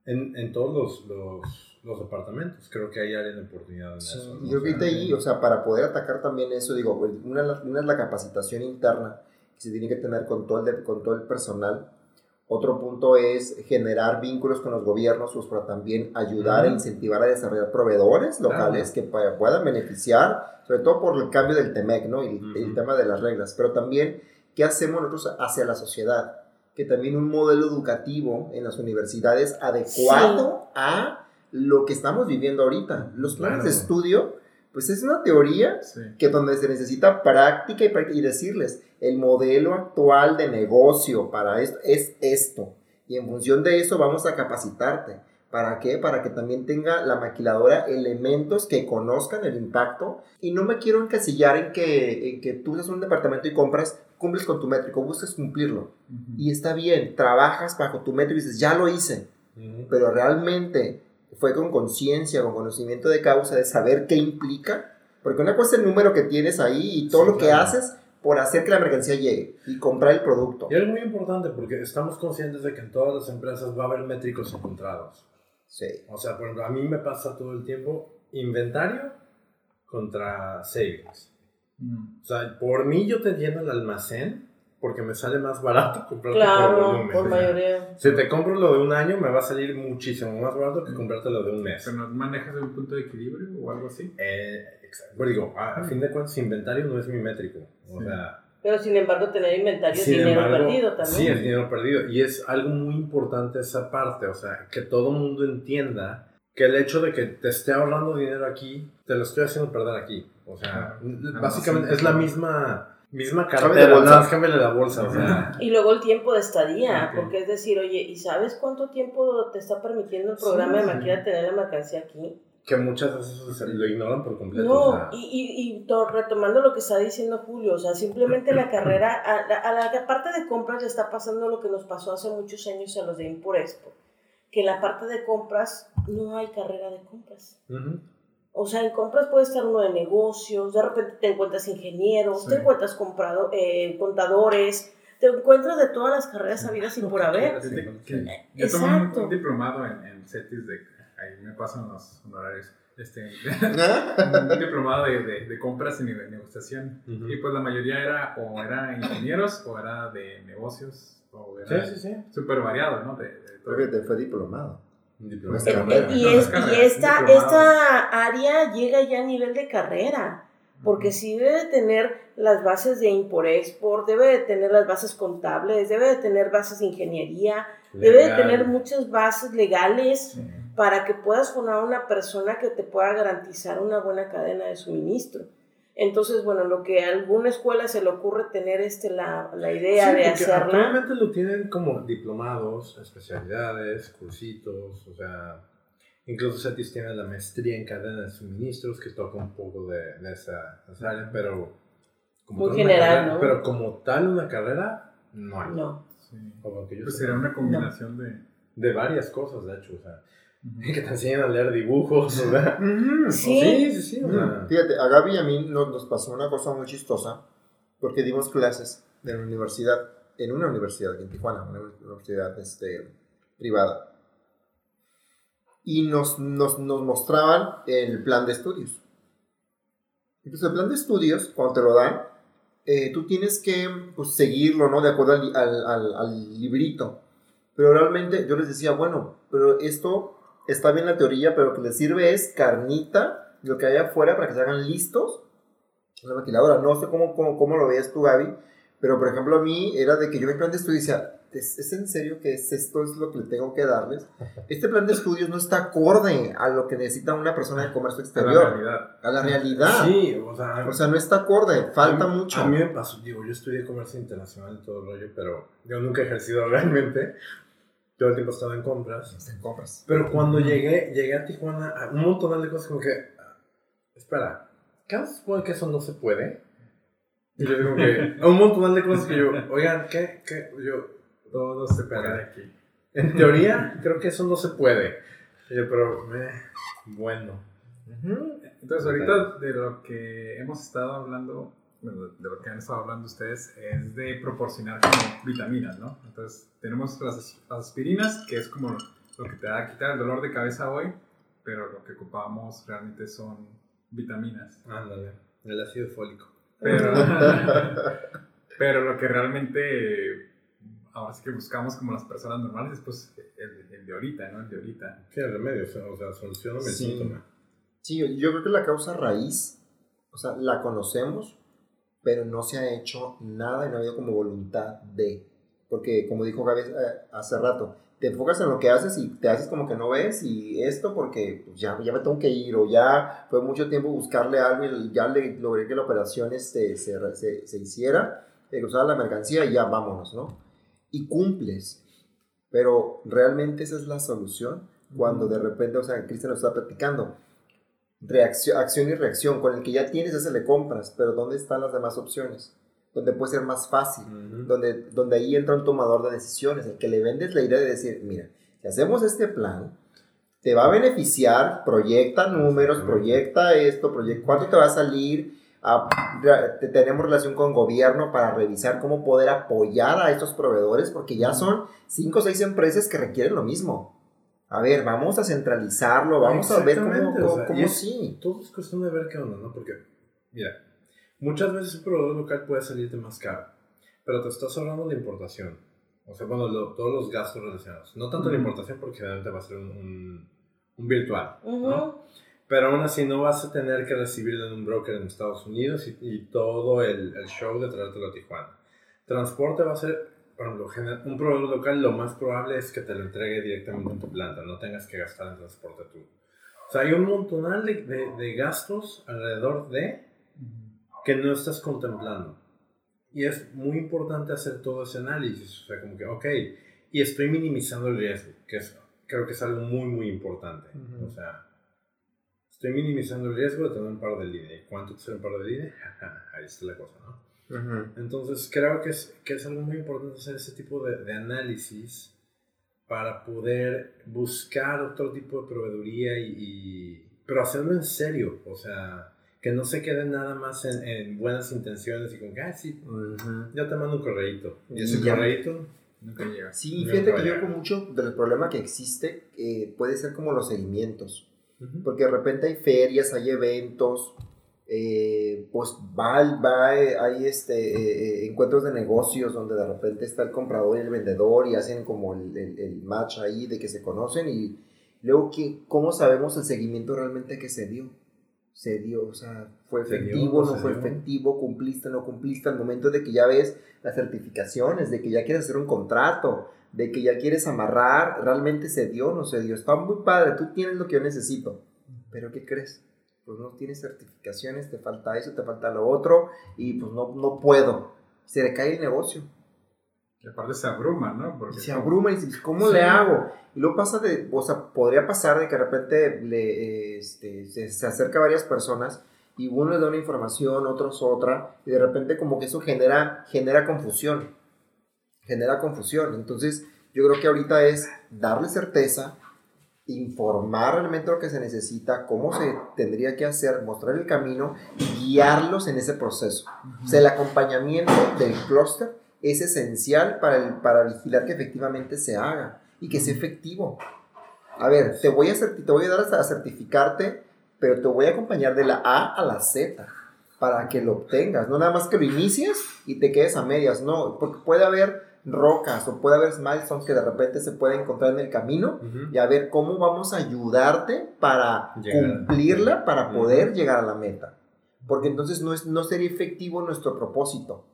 en, en todos los, los, los departamentos creo que hay área de oportunidad en Sí, eso. ¿no? yo O sea, ahorita ahí, o sea, para poder atacar también eso, digo, una, una es la capacitación interna que se tiene que tener con todo el, de- con todo el personal. Otro punto es generar vínculos con los gobiernos, pues para también ayudar e Ujú. incentivar a desarrollar proveedores locales que pa- puedan beneficiar, sobre todo por el cambio del TEMEC, ¿no? Y el, el Ujú. tema de las reglas, pero también qué hacemos nosotros hacia la sociedad, que también un modelo educativo en las universidades adecuado a lo que estamos viviendo ahorita. Los planes de Claro. estudio, pues es una teoría Sí. que donde se necesita práctica y, práctica y decirles, el modelo actual de negocio para esto es esto. Y en función de eso vamos a capacitarte. ¿Para qué? Para que también tenga la maquiladora elementos que conozcan el impacto. Y no me quiero encasillar en que, en que tú seas un departamento y compras, cumples con tu métrico, buscas cumplirlo. Y está bien, trabajas bajo tu métrico y dices, ya lo hice pero realmente fue con conciencia, con conocimiento de causa, de saber qué implica. Porque una cosa es el número que tienes ahí y todo Sí, lo que claro. haces por hacer que la mercancía llegue y comprar el producto. Y es muy importante porque estamos conscientes de que en todas las empresas va a haber métricos encontrados. Sí. O sea, por ejemplo, a mí me pasa todo el tiempo inventario contra savings. Mm. O sea, por mí yo te lleno el almacén porque me sale más barato comprarte por Claro, volumen. por mayoría. Si te compro lo de un año, me va a salir muchísimo más barato que comprarte lo de un mes. ¿Pero no manejas un punto de equilibrio o algo así? Eh, exacto. Pero digo, a, a fin de cuentas, inventario no es mi métrico. O Sí. sea, Pero sin embargo, tener inventario es Sin dinero embargo, perdido también. Sí, es dinero perdido. Y es algo muy importante esa parte, o sea, que todo mundo entienda que el hecho de que te esté ahorrando dinero aquí, te lo estoy haciendo perder aquí. O sea, Claro. básicamente Ah, sí, es la claro. misma, misma cartera, la bolsa. nada más cámbiale la bolsa, o sea. Y luego el tiempo de estadía, porque es decir, oye, ¿y sabes cuánto tiempo te está permitiendo el programa Sí, de sí. maquila tener la mercancía aquí? que muchas veces lo ignoran por completo. o No, sea. y, y, y to- retomando lo que está diciendo Julio, o sea, simplemente la carrera, a la, a la parte de compras le está pasando lo que nos pasó hace muchos años a los de Import Expo, que en la parte de compras no hay carrera de compras. Ujú. O sea, en compras puede estar uno de negocios, de repente te encuentras ingenieros, Sí. te encuentras comprado, eh, contadores, te encuentras de todas las carreras habidas y por haber. Sí, que- Eh, Yo tomé un- exacto. un, diplomado en, en CETIS de... Ahí me pasan los honorarios. Este, ¿Ah? un diplomado de, de, de compras y negociación. Y pues la mayoría era o era ingenieros o era de negocios o era Sí, sí, sí. súper variado, ¿no? De, de todo. Creo que te fue diplomado. Diploma. Nuestra Eh, carrera. Y, es, no esta, esta área llega ya a nivel de carrera, porque sí debe de tener las bases de import-export, debe de tener las bases contables, debe de tener bases de ingeniería, debe de tener muchas bases legales para que puedas formar una persona que te pueda garantizar una buena cadena de suministro. Entonces, bueno, lo que a alguna escuela se le ocurre tener este, la, la idea Sí, de porque hacerla, Actualmente lo tienen como diplomados, especialidades, cursitos, o sea, incluso CETIS tiene la maestría en cadena de suministros que toca un poco de, de esa, esa área, pero como Muy tal una general, carrera- ¿no? Pero como tal una carrera, no hay. no. Sí. Como que yo Pues sería una combinación de... De varias cosas, de hecho, o sea, que te enseñan a leer dibujos. Ujú. Sí. sí, sí, sí, o sea. Fíjate, a Gaby y a mí nos, nos pasó una cosa muy chistosa, porque dimos clases en la universidad, en una universidad aquí en Tijuana, una universidad este, privada. Y nos, nos, nos mostraban el plan de estudios. Entonces, el plan de estudios, cuando te lo dan, eh, tú tienes que pues, seguirlo, ¿no? De acuerdo al, al, al- al librito. Pero realmente yo les decía, bueno, pero esto está bien la teoría, pero lo que les sirve es carnita, lo que hay afuera para que se hagan listos. La maquiladora, no sé cómo, cómo, cómo lo veías tú, Gaby, pero por ejemplo a mí era de que yo mi plan de estudio decía, ¿es, es en serio que es, esto es lo que le tengo que darles? Este plan de estudios no está acorde a lo que necesita una persona de comercio A la exterior, realidad. a la realidad. Sí, o sea, O sea, no está acorde, falta a mí- mucho. A mí me pasó, digo, yo estudié comercio internacional y todo el rollo, pero yo nunca he ejercido realmente. Todo el tiempo estaba en compras. Está en compras. Pero cuando llegué, llegué a Tijuana, a un montón de cosas como que, espera, ¿qué supone que eso no se puede? Y yo digo que, a un montón de cosas que yo, oigan, ¿qué? ¿Qué? Yo, Todo se puede aquí. En teoría, creo que eso no se puede. Yo, pero, eh, bueno. Entonces, ahorita de lo que hemos estado hablando, de lo que han estado hablando ustedes, es de proporcionar como vitaminas, ¿no? Entonces, tenemos las, as- aspirinas, que es como lo que te va a quitar el dolor de cabeza hoy, pero lo que ocupamos realmente son vitaminas. Ándale. El ácido fólico. Pero, pero lo que realmente ahora sí que buscamos como las personas normales es pues el, el de ahorita, ¿no? El de ahorita. Sí, el remedio, o sea, o soluciona el Sí. síntoma. Sí, yo creo que la causa raíz, o sea, la conocemos, pero no se ha hecho nada y no ha habido como voluntad de. Porque, como dijo Gaby eh, hace rato, te enfocas en lo que haces y te haces como que no ves y esto porque pues, ya, ya me tengo que ir o ya fue mucho tiempo buscarle algo y ya le logré que la operación este, se, se, se hiciera, que usara la mercancía y ya vámonos, ¿no? Y cumples. Pero realmente esa es la solución cuando de repente, o sea, Cristian nos está platicando, reacción, acción y reacción, con el que ya tienes ese le compras, pero ¿dónde están las demás opciones? Donde puede ser más fácil, Ujú. donde, donde ahí entra un tomador de decisiones, el que le vendes la idea de decir, mira, si hacemos este plan, te va a beneficiar, proyecta números, proyecta esto, proyecta cuánto te va a salir, a- re- te- tenemos relación con gobierno para revisar cómo poder apoyar a estos proveedores, porque ya son cinco o seis empresas que requieren lo mismo. A ver, vamos a centralizarlo, vamos a ver cómo, Exactamente, o cómo, sea, cómo sí. Todo es cuestión de ver qué onda, ¿no? Porque, mira, muchas veces un proveedor local puede salirte más caro, pero te estás ahorrando la importación. O sea, bueno, lo- todos los gastos relacionados. No tanto la Ujú. importación porque generalmente va a ser un, un- un virtual, Ujú. ¿no? Pero aún así no vas a tener que recibirlo en un broker en Estados Unidos y, y todo el, el show de traértelo a Tijuana. Transporte va a ser, por ejemplo, un proveedor local lo más probable es que te lo entregue directamente en tu planta, no tengas que gastar en transporte tú. O sea, hay un montonal de, de- de gastos alrededor de que no estás contemplando. Y es muy importante hacer todo ese análisis. O sea, como que, ok, y estoy minimizando el riesgo, que es, creo que es algo muy, muy importante. Ujú. O sea, estoy minimizando el riesgo de tener un par de línea. ¿Y cuánto te sale un par de línea? Ahí está la cosa, ¿no? Entonces creo que es, que es algo muy importante hacer ese tipo de, de análisis para poder buscar otro tipo de proveeduría y, y- pero hacerlo en serio, o sea, que no se quede nada más en, en buenas intenciones y con que, ah, sí, Ujú. yo te mando un correíto. Y ese correíto, Nunca llega. Sí, No fíjate que yo con mucho del problema que existe eh, puede ser como los seguimientos. ujú, Porque de repente hay ferias, hay eventos, eh, pues va, va, eh, hay este, eh, eh, encuentros de negocios donde de repente está el comprador y el vendedor y hacen como el, el- el match ahí de que se conocen y luego ¿qué- ¿cómo sabemos el seguimiento realmente que se dio? Se dio, o sea, fue Se dio, efectivo, no fue dio. efectivo, cumpliste, no cumpliste, al momento de que ya ves las certificaciones, de que ya quieres hacer un contrato, de que ya quieres amarrar, realmente se dio, no se dio. Está muy padre, tú tienes lo que yo necesito. Pero ¿qué crees? Pues no tienes certificaciones, te falta eso, te falta lo otro, y pues no, no puedo. Se le cae el negocio. Y aparte se abruma, ¿no? Porque se abruma y dices, ¿cómo Sí. le hago? Y luego pasa de, o sea, podría pasar de que de repente le, este, se, se acerca a varias personas y uno les da una información, otros otra, y de repente como que eso genera, genera confusión. Genera confusión. Entonces, yo creo que ahorita es darle certeza, informar realmente lo que se necesita, cómo se tendría que hacer, mostrar el camino y guiarlos en ese proceso. O sea, el acompañamiento del clúster es esencial para, el, para vigilar que efectivamente se haga y que sea efectivo. A ver, te voy a, te voy a dar hasta a certificarte, pero te voy a acompañar de la A a la Z para que lo obtengas. No nada más que lo inicies y te quedes a medias, no, porque puede haber rocas o puede haber milestones que de repente se pueden encontrar en el camino y a ver cómo vamos a ayudarte para Llegar. cumplirla, para poder llegar a la meta. Porque entonces no, es, no sería efectivo nuestro propósito.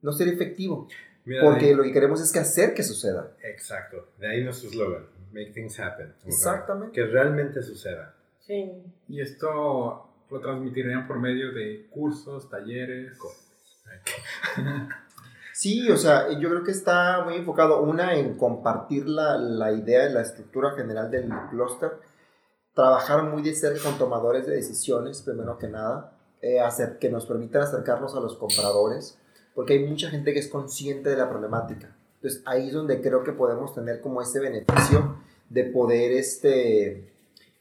No sería efectivo. Mira, Porque ahí- lo que queremos es que hacer que suceda. Exacto, de ahí nuestro slogan, make things happen. Exactamente. Que realmente suceda. Sí. Y esto lo transmitirían por medio de cursos, talleres. Sí, o sea, yo creo que está muy enfocado, una, en compartir la, la idea, la estructura general del clúster, trabajar muy de cerca con tomadores de decisiones, primero que nada, eh, hacer, que nos permitan acercarnos a los compradores, porque hay mucha gente que es consciente de la problemática, Entonces ahí es donde creo que podemos tener como ese beneficio de poder este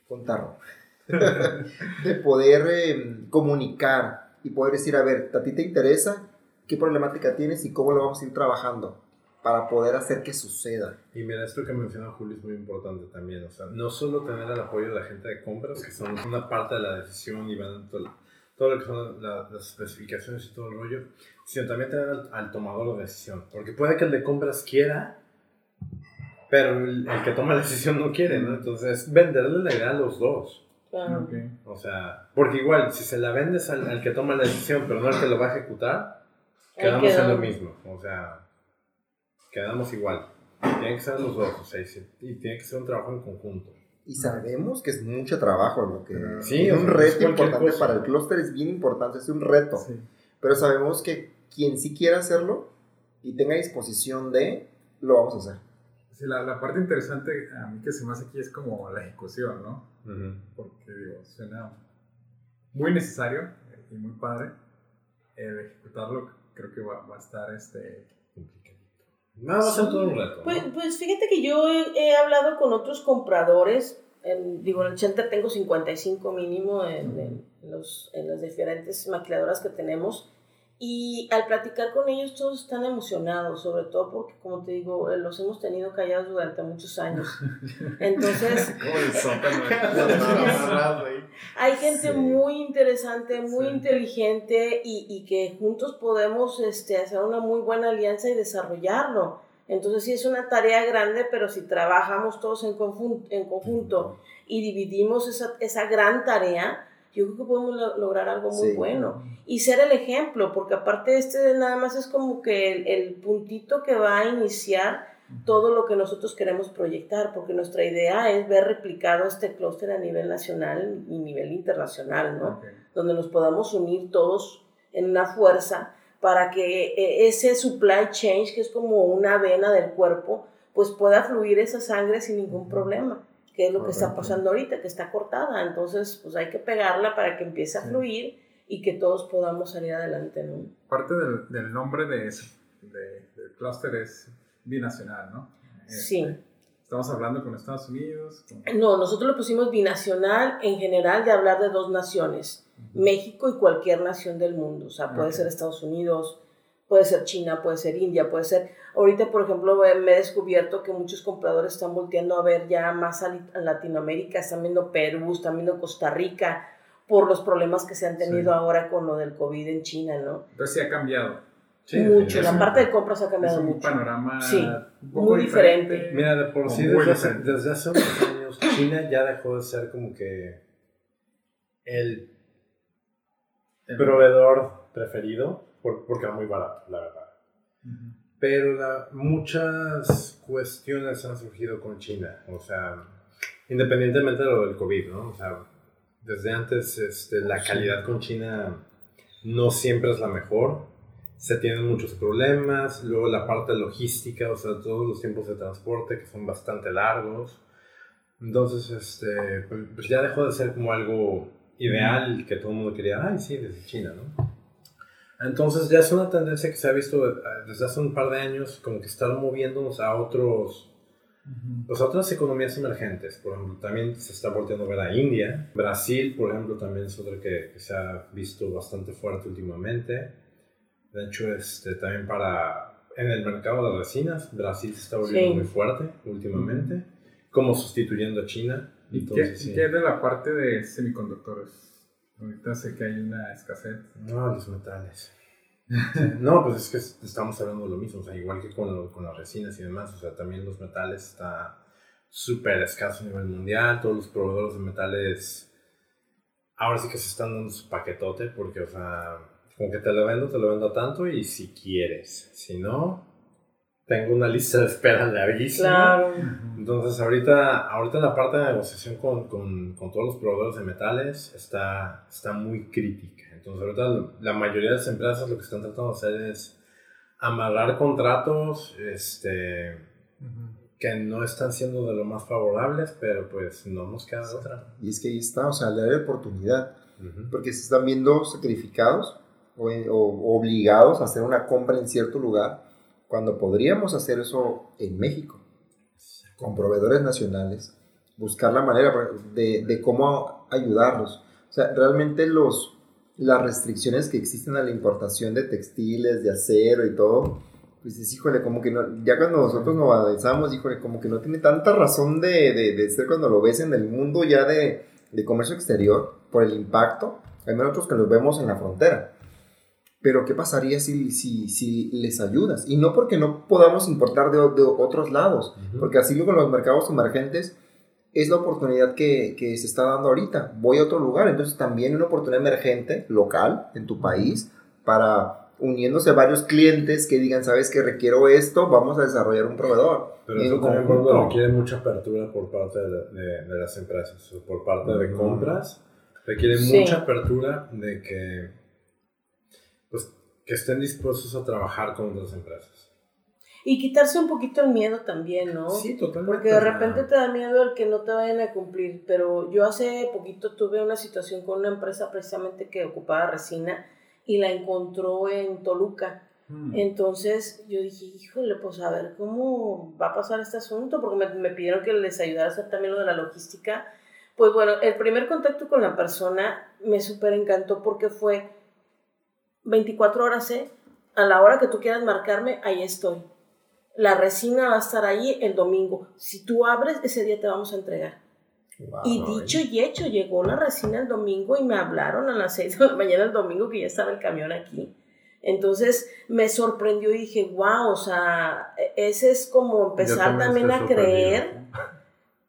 contarlo, de poder eh, comunicar y poder decir, a ver, ¿a ti te interesa? ¿Qué problemática tienes y cómo lo vamos a ir trabajando? para poder hacer que suceda. Y mira, esto que menciona Julio es muy importante también, o sea, no solo tener el apoyo de la gente de compras, que son una parte de la decisión y van todo, todo lo que son las especificaciones y todo el rollo, sino también tener al, tomador de decisión, porque puede que el de compras quiera, pero el, que toma la decisión no quiere, ¿no? Entonces, venderle la idea a los dos. Claro. O sea, porque igual, si se la vendes al, al, que toma la decisión, pero no al que lo va a ejecutar, quedamos en lo mismo. O sea, quedamos igual. Tienen que ser los dos, o sea, y tiene que ser un trabajo en conjunto. Y sabemos que es mucho trabajo lo que sí, es un reto importante para el clúster, es bien importante, es un reto. Pero sabemos que quien sí quiera hacerlo y tenga disposición de, lo vamos a hacer. Sí, la, la, parte interesante a mí que se me hace aquí es como la ejecución, ¿no? Porque digo, suena muy necesario y muy padre. El ejecutarlo creo que va, va a estar este, no, va a ser todo un reto. Pues, pues, fíjate que yo he, hablado con otros compradores. En, digo, en el Center tengo 55 mínimo en, en, los, en las diferentes maquiladoras que tenemos. Y al platicar con ellos todos están emocionados, sobre todo porque, como te digo, eh, los hemos tenido callados durante muchos años. Entonces, hay gente muy interesante, muy inteligente y, y, que juntos podemos este, hacer una muy buena alianza y desarrollarlo. Entonces sí es una tarea grande, pero si trabajamos todos en conjunto, en conjunto y dividimos esa, esa gran tarea, yo creo que podemos lograr algo muy bueno. Y ser el ejemplo, porque aparte este nada más es como que el, el, puntito que va a iniciar todo lo que nosotros queremos proyectar, porque nuestra idea es ver replicado este clúster a nivel nacional y nivel internacional, ¿no? Donde nos podamos unir todos en una fuerza para que eh, ese supply chain, que es como una vena del cuerpo, pues pueda fluir esa sangre sin ningún problema que es lo que está pasando ahorita, que está cortada. Entonces, pues hay que pegarla para que empiece a fluir y que todos podamos salir adelante, ¿no? Parte del, del nombre de, de, del clúster es binacional, ¿no? sí. Este, estamos hablando con Estados Unidos. No, nosotros lo pusimos binacional en general de hablar de dos naciones, México y cualquier nación del mundo. O sea, puede ser Estados Unidos, puede ser China, puede ser India, puede ser... Ahorita, por ejemplo, me he descubierto que muchos compradores están volteando a ver ya más a Latinoamérica, están viendo Perú, están viendo Costa Rica, por los problemas que se han tenido ahora con lo del COVID en China, ¿no? Entonces sí ha cambiado. mucho, la parte de compras ha cambiado es un mucho. panorama sí, muy diferente. Mira, de por sí, desde hace, desde hace unos años, China ya dejó de ser como que el proveedor preferido porque era muy barato, la verdad. Pero muchas cuestiones han surgido con China, o sea, independientemente de lo del COVID, ¿no? O sea, desde antes este, la calidad con China no siempre es la mejor, se tienen muchos problemas, luego la parte logística, o sea, todos los tiempos de transporte que son bastante largos. Entonces, este, pues, pues ya dejó de ser como algo ideal que todo el mundo quería, ay, sí, desde China, ¿no? Entonces ya es una tendencia que se ha visto eh, desde hace un par de años, como que están moviéndonos a otros, pues a otras economías emergentes. Por ejemplo, también se está volteando a ver a India. Brasil, por ejemplo, también es otra que, se ha visto bastante fuerte últimamente. De hecho, este, también para, en el mercado de resinas, Brasil se está volviendo muy fuerte últimamente, como sustituyendo a China. ¿Y qué, ¿qué de la parte de semiconductores? Ahorita sé que hay una escasez. No, los metales. no, pues es que estamos hablando de lo mismo, o sea, igual que con, con las resinas y demás, o sea, también los metales está súper escaso a nivel mundial, todos los proveedores de metales ahora sí que se están dando su paquetote, porque, o sea, como que te lo vendo, te lo vendo tanto y si quieres, si no, tengo una lista de espera larguísima. Claro. Entonces, ahorita, ahorita la parte de negociación con, con, con, todos los proveedores de metales está, está muy crítica. Entonces, ahorita la mayoría de las empresas lo que están tratando de hacer es amarrar contratos este, que no están siendo de lo más favorables, pero pues no nos queda otra. Y es que ahí está, o sea, la de oportunidad. Porque se están viendo sacrificados o, o obligados a hacer una compra en cierto lugar Cuando podríamos hacer eso en México, con proveedores nacionales, buscar la manera de, de cómo ayudarlos. O sea, realmente los, las restricciones que existen a la importación de textiles, de acero y todo, pues es, híjole, como que no, ya cuando nosotros nos analizamos, híjole, como que no tiene tanta razón de, de, de ser cuando lo ves en el mundo ya de, de comercio exterior, por el impacto, hay menos otros que los vemos en la frontera. Pero ¿qué pasaría si, si, si les ayudas? Y no porque no podamos importar de, de otros lados, porque así luego los mercados emergentes es la oportunidad que, que, se está dando ahorita. Voy a otro lugar, entonces también una oportunidad emergente, local, en tu país, para uniéndose varios clientes que digan, sabes que requiero esto, vamos a desarrollar un proveedor. Pero eso también requiere mucha apertura por parte de, de, las empresas, por parte de compras, requiere mucha apertura de que, pues, que estén dispuestos a trabajar con otras empresas. Y quitarse un poquito el miedo también, ¿no? Sí, totalmente. Porque de repente te da miedo el que no te vayan a cumplir. Pero yo hace poquito tuve una situación con una empresa precisamente que ocupaba resina y la encontró en Toluca. Mm. Entonces yo dije, híjole, pues a ver cómo va a pasar este asunto, porque me, me pidieron que les ayudara a hacer también lo de la logística. Pues bueno, el primer contacto con la persona me súper encantó porque fue 24 horas, ¿eh? A la hora que tú quieras marcarme, ahí estoy la resina va a estar ahí el domingo. Si tú abres, ese día te vamos a entregar. y dicho y hecho, llegó la resina el domingo y me hablaron a las 6 de la mañana el domingo que ya estaba el camión aquí. Entonces me sorprendió y dije, wow, o sea, e-, ese es como empezar también a creer,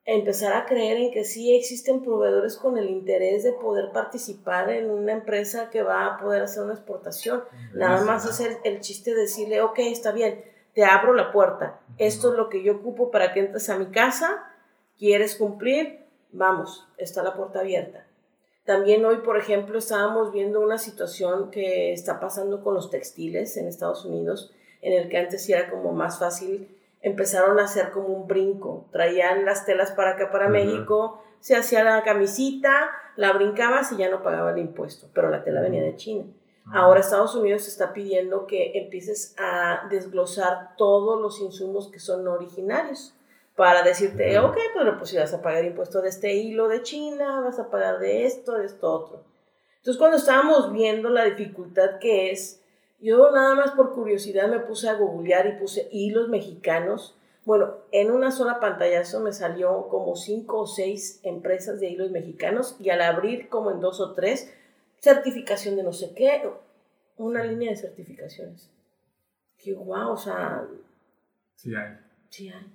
empezar a creer en que sí existen proveedores con el interés de poder participar en una empresa que va a poder hacer una exportación. Nada más es el, el chiste de decirle, ok, está bien, te abro la puerta. Esto es lo que yo ocupo para que entres a mi casa. ¿Quieres cumplir? Vamos, está la puerta abierta. También hoy, por ejemplo, estábamos viendo una situación que está pasando con los textiles en Estados Unidos, en el que antes era como más fácil, empezaron a hacer como un brinco. Traían las telas para acá, para México, se hacía la camisita, la brincabas y ya no pagaba el impuesto, pero la tela venía de China. Ahora Estados Unidos está pidiendo que empieces a desglosar todos los insumos que son originarios para decirte, ok, pero pues si vas a pagar impuesto de este hilo de China, vas a pagar de esto, de esto otro. Entonces cuando estábamos viendo la dificultad que es, yo nada más por curiosidad me puse a googlear y puse hilos mexicanos. Bueno, en una sola pantallazo me salió como cinco o seis empresas de hilos mexicanos y al abrir como en dos o tres certificación de no sé qué, una línea de certificaciones. Que guau, o sea... Sí hay. Sí hay.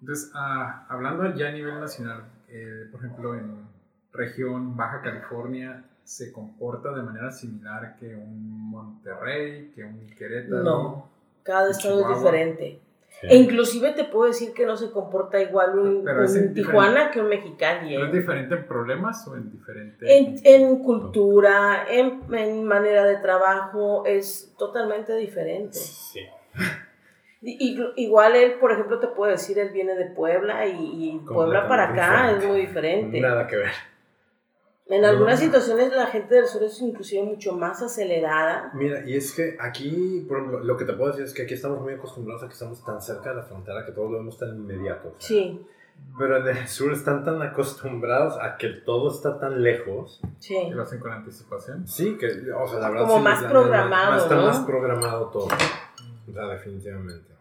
Entonces, ah, hablando ya a nivel nacional, eh, por ejemplo, en región Baja California, ¿se comporta de manera similar que un Monterrey, que un Querétaro? No, cada estado es diferente. E inclusive te puedo decir que no se comporta igual un, Tijuana que un Mexicali. ¿Es diferente en problemas o en diferente? En, cultura, en, manera de trabajo, es totalmente diferente. Sí. igual él, por ejemplo, te puedo decir, él viene de Puebla y, Puebla para acá es muy diferente. Nada que ver. En algunas situaciones la gente del sur es inclusive mucho más acelerada. Mira, y es que aquí, por ejemplo, lo que te puedo decir es que aquí estamos muy acostumbrados a que estamos tan cerca de la frontera que todo lo vemos tan inmediato. Sí. Pero en el sur están tan acostumbrados a que todo está tan lejos. Sí. ¿Y lo hacen con anticipación? Sí, que, o sea, la verdad Como más programado. Está más programado todo. O sea, definitivamente.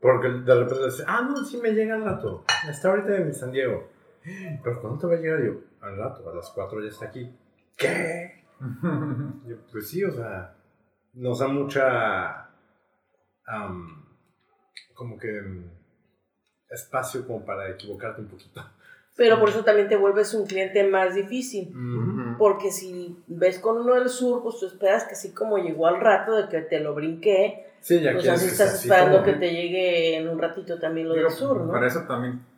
Porque de repente dice, ah, no, sí me llega el rato. Está ahorita en San Diego. ¿Pero cuándo te va a llegar? Yo, al rato, a las 4 ya está aquí. ¿Qué? pues sí, o sea, nos da mucha. como que. espacio como para equivocarte un poquito. Pero por eso también te vuelves un cliente más difícil. Porque si ves con uno del sur, pues tú esperas que así como llegó al rato de que te lo brinqué, sí, ya pues así estás esperando que te llegue en un ratito también lo del sur, ¿no? Para eso también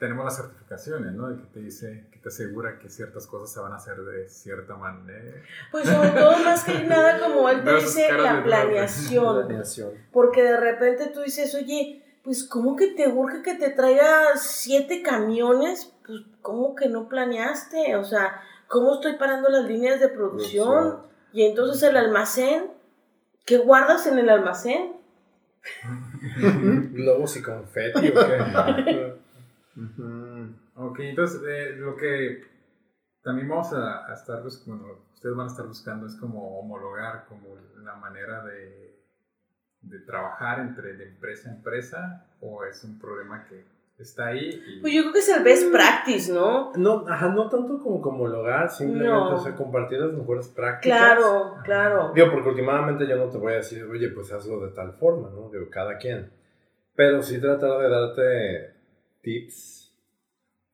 tenemos las certificaciones, ¿no? que te dice, que te asegura que ciertas cosas se van a hacer de cierta manera. Pues sobre todo más que nada como él te dice la planeación, Porque de repente tú dices, oye, pues ¿cómo que te urge que te traiga siete camiones? Pues ¿cómo que no planeaste? O sea, ¿cómo estoy parando las líneas de producción? Y entonces el almacén, ¿qué guardas en el almacén? ¿Globos y confeti o qué? Ujú. Ok, entonces eh, lo que también vamos a, a estar, bus- bueno, ustedes van a estar buscando es como homologar como la manera de, de trabajar entre de empresa a empresa o es un problema que está ahí y Pues yo creo que es el best practice, ¿no? No, ajá, no tanto como, como lograr, simplemente No. o sea, compartir las mejores prácticas. Claro, claro. Digo, porque últimamente yo no te voy a decir, oye, pues hazlo de tal forma, ¿no? Digo, cada quien. Pero sí tratar de darte tips,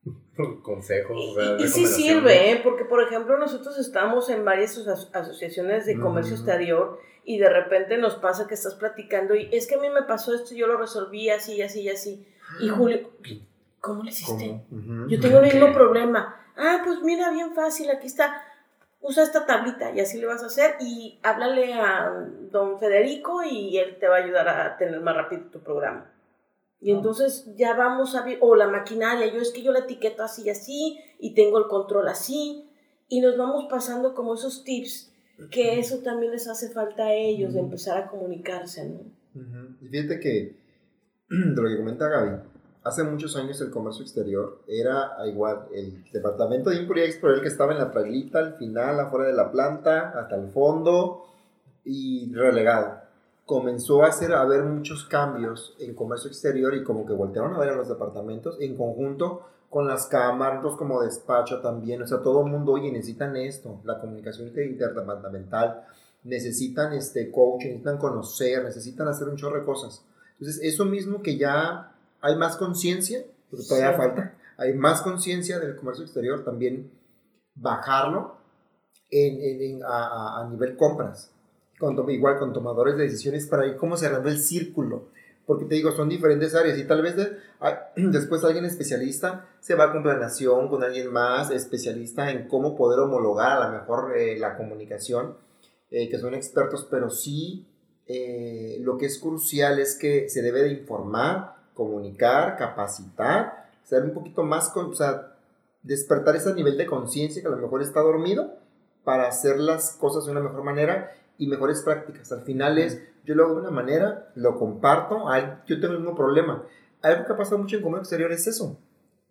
consejos, Y, y- sí sirve, ¿eh? porque por ejemplo nosotros estamos en varias aso- asociaciones de comercio Ujú. exterior y de repente nos pasa que estás platicando y es que a mí me pasó esto y yo lo resolví así, así, así. Y Julio, ¿cómo lo hiciste? Yo tengo el mismo problema. Ah, pues mira, bien fácil, aquí está. Usa esta tablita y así le vas a hacer y háblale a don Federico y él te va a ayudar a tener más rápido tu programa. Y entonces ya vamos a ver, o la maquinaria, yo es que yo la etiqueto así y así y tengo el control así y nos vamos pasando como esos tips que eso también les hace falta a ellos de empezar a comunicarse, ¿no? Ujú. Y fíjate que, de lo que comenta Gaby, hace muchos años el comercio exterior era ah, igual el departamento de Export, el que estaba en la trailita, al final, afuera de la planta, hasta el fondo y relegado. Comenzó a hacer a haber muchos cambios en comercio exterior y como que voltearon a ver a los departamentos en conjunto con las cámaras, como despacho también, o sea, todo el mundo, oye, necesitan esto, la comunicación inter- interdepartamental, necesitan este coaching, necesitan conocer, necesitan hacer un chorro de cosas. Entonces, eso mismo que ya hay más conciencia, porque todavía Sí. falta, hay más conciencia del comercio exterior, también bajarlo en, en- en- a- a nivel compras, con, igual con tomadores de decisiones para ir como cerrando el círculo. Porque te digo, son diferentes áreas y tal vez de- a- después alguien especialista se va con planeación, con alguien más especialista en cómo poder homologar a lo mejor eh, la comunicación, eh, que son expertos, pero sí eh, lo que es crucial es que se debe de informar, comunicar, capacitar, ser un poquito más, con, o sea, despertar ese nivel de conciencia que a lo mejor está dormido para hacer las cosas de una mejor manera y mejores prácticas. Al final es, yo lo hago de una manera, lo comparto, yo tengo el mismo problema. Algo que ha pasado mucho en comercio exterior es eso.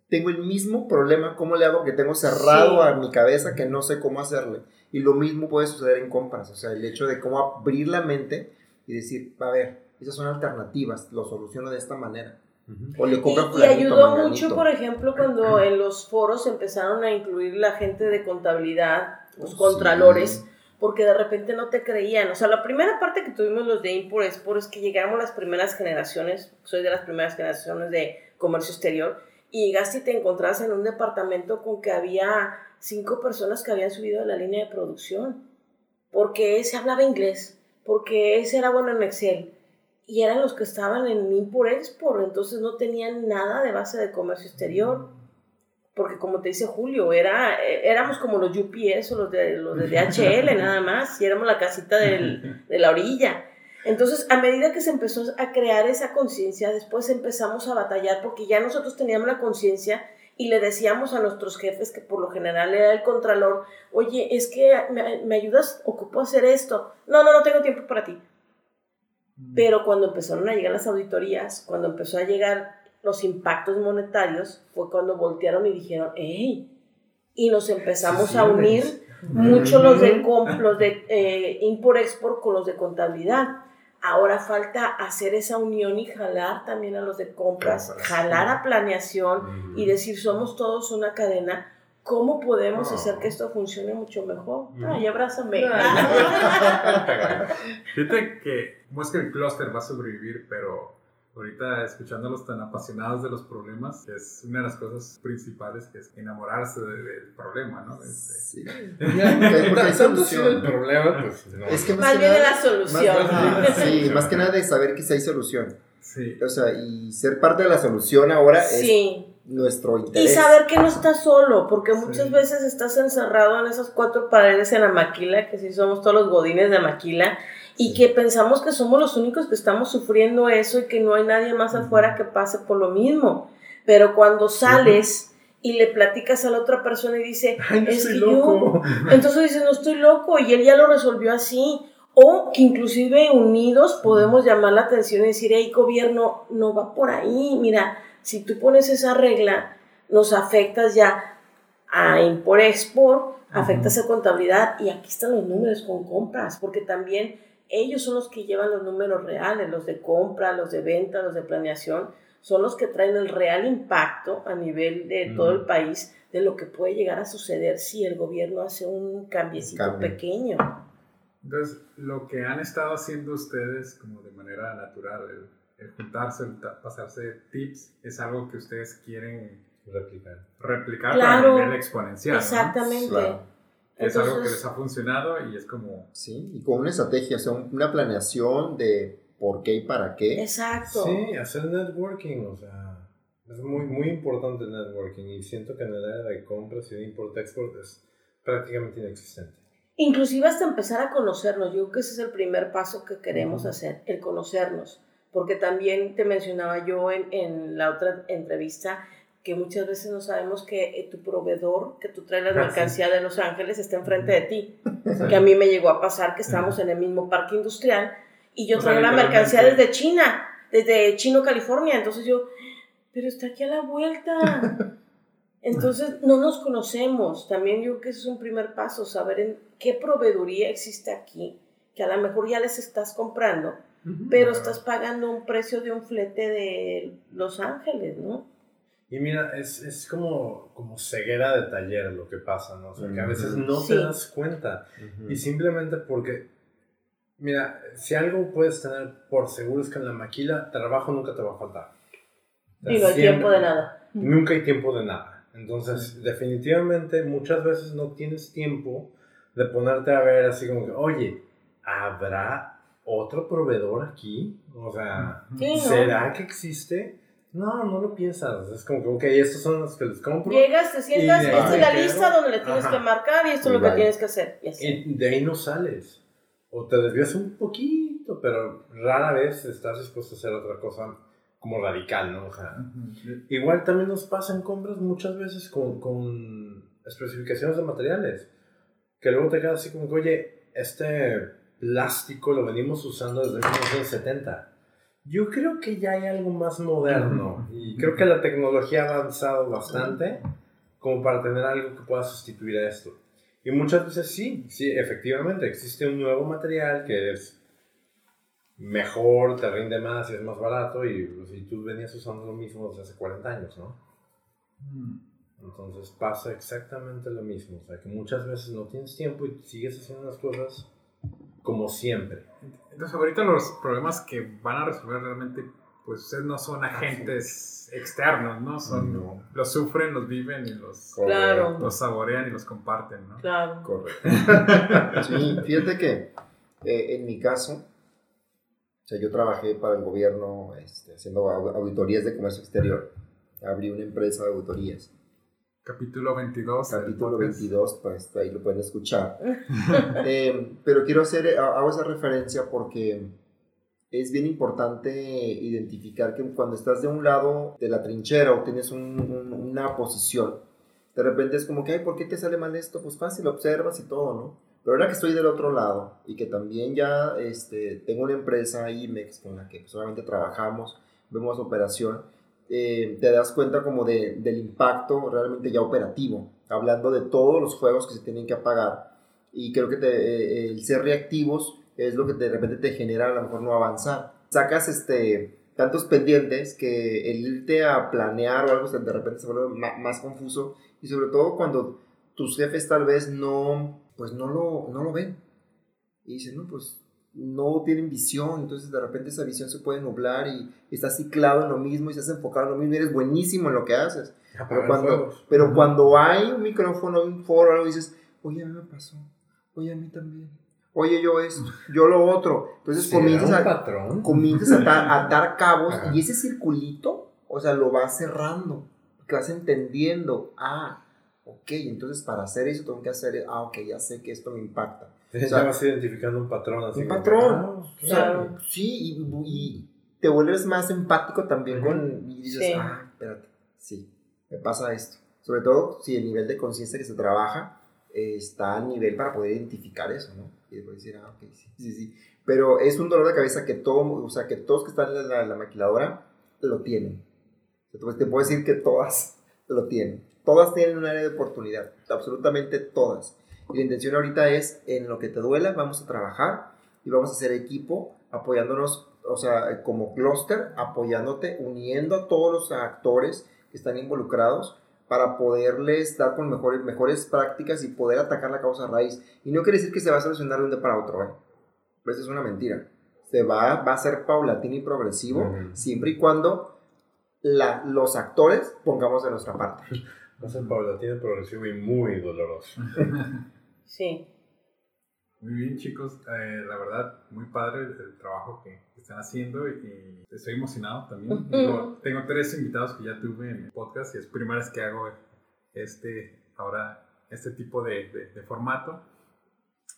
Tengo el mismo problema, ¿cómo le hago? Que tengo cerrado Sí. a mi cabeza que no sé cómo hacerle. Y lo mismo puede suceder en compras, o sea, el hecho de cómo abrir la mente y decir, a ver, esas son alternativas, lo soluciono de esta manera. O le Y, y ayudó menganito. mucho, por ejemplo, cuando en los foros empezaron a incluir la gente de contabilidad, los Sí. contralores, porque de repente no te creían. O sea, la primera parte que tuvimos los de Import Export es que llegamos las primeras generaciones, soy de las primeras generaciones de comercio exterior, y llegaste y te encontrabas en un departamento con que había cinco personas que habían subido de la línea de producción, porque ese hablaba inglés, porque ese era bueno en Excel, y eran los que estaban en Import Export, entonces no tenían nada de base de comercio exterior. Porque como te dice Julio, era, éramos como los UPS o los de, los de DHL nada más, y éramos la casita del- de la orilla. Entonces, a medida que se empezó a crear esa conciencia, después empezamos a batallar porque ya nosotros teníamos la conciencia y le decíamos a nuestros jefes, que por lo general era el contralor, oye, es que me, me ayudas, ocupo hacer esto. No, no, no tengo tiempo para ti. Pero cuando empezaron a llegar las auditorías, cuando empezó a llegar los impactos monetarios, fue cuando voltearon y dijeron, ¡hey! Y nos empezamos Sí, a sí, unir mucho los de, los de eh, import-export con los de contabilidad. Ahora falta hacer esa unión y jalar también a los de compras, jalar a planeación y decir, somos todos una cadena. ¿Cómo podemos hacer que esto funcione mucho mejor? Ay, abrázame. Fíjate que no es que el clúster va a sobrevivir, pero ahorita escuchándolos tan apasionados de los problemas, es una de las cosas principales que es enamorarse de- del problema, ¿no? Este, Sí. Porque- porque hay el solución. problema, pues no. Es que Más que bien de la solución. Más, sí, más que nada de saber que sí hay solución. sí. O sea, y ser parte de la solución ahora Sí. es nuestro Y interés. saber que no estás solo, porque muchas Sí. veces estás encerrado en esas cuatro paredes en la maquila, que sí somos todos los godines de maquila, y que pensamos que somos los únicos que estamos sufriendo eso y que no hay nadie más afuera que pase por lo mismo. Pero cuando sales y le platicas a la otra persona y dice, Ay, no es que loco. yo, entonces dices, no estoy loco, y él ya lo resolvió así. O que inclusive unidos podemos llamar la atención y decir, hey, gobierno, no va por ahí. Mira, si tú pones esa regla, nos afectas ya a import-export, afectas a contabilidad y aquí están los números con compras, porque también ellos son los que llevan los números reales, los de compra, los de venta, los de planeación, son los que traen el real impacto a nivel de todo el país de lo que puede llegar a suceder si el gobierno hace un cambiecito pequeño. Entonces, lo que han estado haciendo ustedes como de manera natural, el, juntarse, el pasarse tips, es algo que ustedes quieren replicar. Replicar a nivel exponencial. Exactamente. Es algo que les ha funcionado y es como... Sí, y con una estrategia, o sea, una planeación de por qué y para qué. Exacto. Sí, hacer networking, o sea, es muy, muy importante el networking y siento que en el área de compras y de import-export es prácticamente inexistente. Inclusive hasta empezar a conocernos, yo creo que ese es el primer paso que queremos hacer, el conocernos, porque también te mencionaba yo en, en la otra entrevista, que muchas veces no sabemos que eh, tu proveedor, que tú traes la ah, mercancía de Los Ángeles, está enfrente de ti. Que a mí me llegó a pasar que estábamos en el mismo parque industrial y yo traigo la mercancía desde China, desde Chino, California. Entonces yo, pero está aquí a la vuelta. Entonces no nos conocemos. También yo creo que ese es un primer paso, saber en qué proveeduría existe aquí, que a lo mejor ya les estás comprando, pero estás pagando un precio de un flete de Los Ángeles, ¿no? Y mira, es, es como, como ceguera de taller lo que pasa, ¿no? O sea, que a veces no te das cuenta. Y simplemente porque, mira, si algo puedes tener por seguro es que en la maquila trabajo nunca te va a faltar. y no hay tiempo de nada. Nunca hay tiempo de nada. Entonces, definitivamente, muchas veces no tienes tiempo de ponerte a ver así como que, oye, ¿habrá otro proveedor aquí? O sea, ¿será que existe? No, no lo piensas. Es como que, ok, estos son los que les compro. Llegas, te sientas, esta es la lista donde le tienes que marcar y esto es lo que tienes que hacer. Y, de ahí no sales. O te desvías un poquito, pero rara vez estás dispuesto a hacer otra cosa como radical, ¿no? O sea, igual también nos pasan compras muchas veces con, con especificaciones de materiales. Que luego te quedas así como que, oye, este plástico lo venimos usando desde 1970 yo creo que ya hay algo más moderno y creo que la tecnología ha avanzado bastante como para tener algo que pueda sustituir a esto. Y muchas veces sí, sí, efectivamente, existe un nuevo material que es mejor, te rinde más y es más barato y, pues, tú venías usando lo mismo desde hace 40 años, ¿no? Mm. Entonces pasa exactamente lo mismo, o sea que muchas veces no tienes tiempo y sigues haciendo las cosas como siempre. Entonces, ahorita los problemas que van a resolver realmente, pues ustedes no son agentes externos, ¿no? Son, Los sufren, los viven y los, los saborean y los comparten, ¿no? Claro. Correcto. sí, fíjate que eh, en mi caso, o sea, yo trabajé para el gobierno este, haciendo auditorías de comercio exterior. Abrí una empresa de auditorías. Capítulo 22. Capítulo 22, pues ahí lo pueden escuchar. Eh, pero quiero hacer, eh, hago esa referencia porque es bien importante identificar que cuando estás de un lado de la trinchera o tienes una posición, de repente es como que, ay, ¿por qué te sale mal esto? Pues fácil, observas y todo, ¿no? Pero ahora que estoy del otro lado y que también ya este, tengo una empresa, IMEX, con la que solamente pues, trabajamos, vemos operación, eh, te das cuenta como de, del impacto realmente ya operativo, hablando de todos los juegos que se tienen que apagar. Y creo que te, eh, el ser reactivos es lo que de repente te genera a lo mejor no avanzar. Sacas este, tantos pendientes que el irte a planear o algo de repente se vuelve más, más confuso y sobre todo cuando tus jefes tal vez no, pues no lo, no lo ven. Y dicen, no, pues no tienen visión, entonces de repente esa visión se puede nublar y estás ciclado en lo mismo y estás enfocado en lo mismo y eres buenísimo en lo que haces. Pero cuando, pero cuando hay un micrófono, un foro, algo dices, oye, a mí me pasó, oye, a mí también, oye, yo esto, yo lo otro. Entonces comienzas a, comienzas a, atar cabos y ese circulito, o sea, lo vas cerrando, que vas entendiendo, ah, ok, entonces para hacer eso tengo que hacer, ah, ok, ya sé que esto me impacta ya vas identificando un patrón. Así un patrón. Ah, sí, y, te vuelves más empático también con... Y dices, ah, espérate, sí, me pasa esto. Sobre todo si el nivel de conciencia que se trabaja está a nivel para poder identificar eso, ¿no? Y después decir, ah, ok, sí, sí, sí. Pero es un dolor de cabeza que, todo, o sea, que todos que están en la, la maquiladora lo tienen. Entonces te puedo decir que todas lo tienen. Todas tienen un área de oportunidad, absolutamente todas. Y la intención ahorita es, en lo que te duela, vamos a trabajar y vamos a hacer equipo apoyándonos, o sea, como clúster, apoyándote, uniendo a todos los actores que están involucrados para poderles dar con mejores, mejores prácticas y poder atacar la causa raíz. Y no quiere decir que se va a solucionar de un día para otro, ¿eh? Pues es una mentira. Se va, va a ser paulatino y progresivo, Ujú. siempre y cuando la, los actores pongamos de nuestra parte. Va a ser paulatino, progresivo y muy doloroso. Sí. Muy bien, chicos. Eh, la verdad, muy padre el, el trabajo que están haciendo y estoy emocionado también. Tengo tres invitados que ya tuve en mi podcast y es primera vez que hago este, ahora, este tipo de, de- de formato.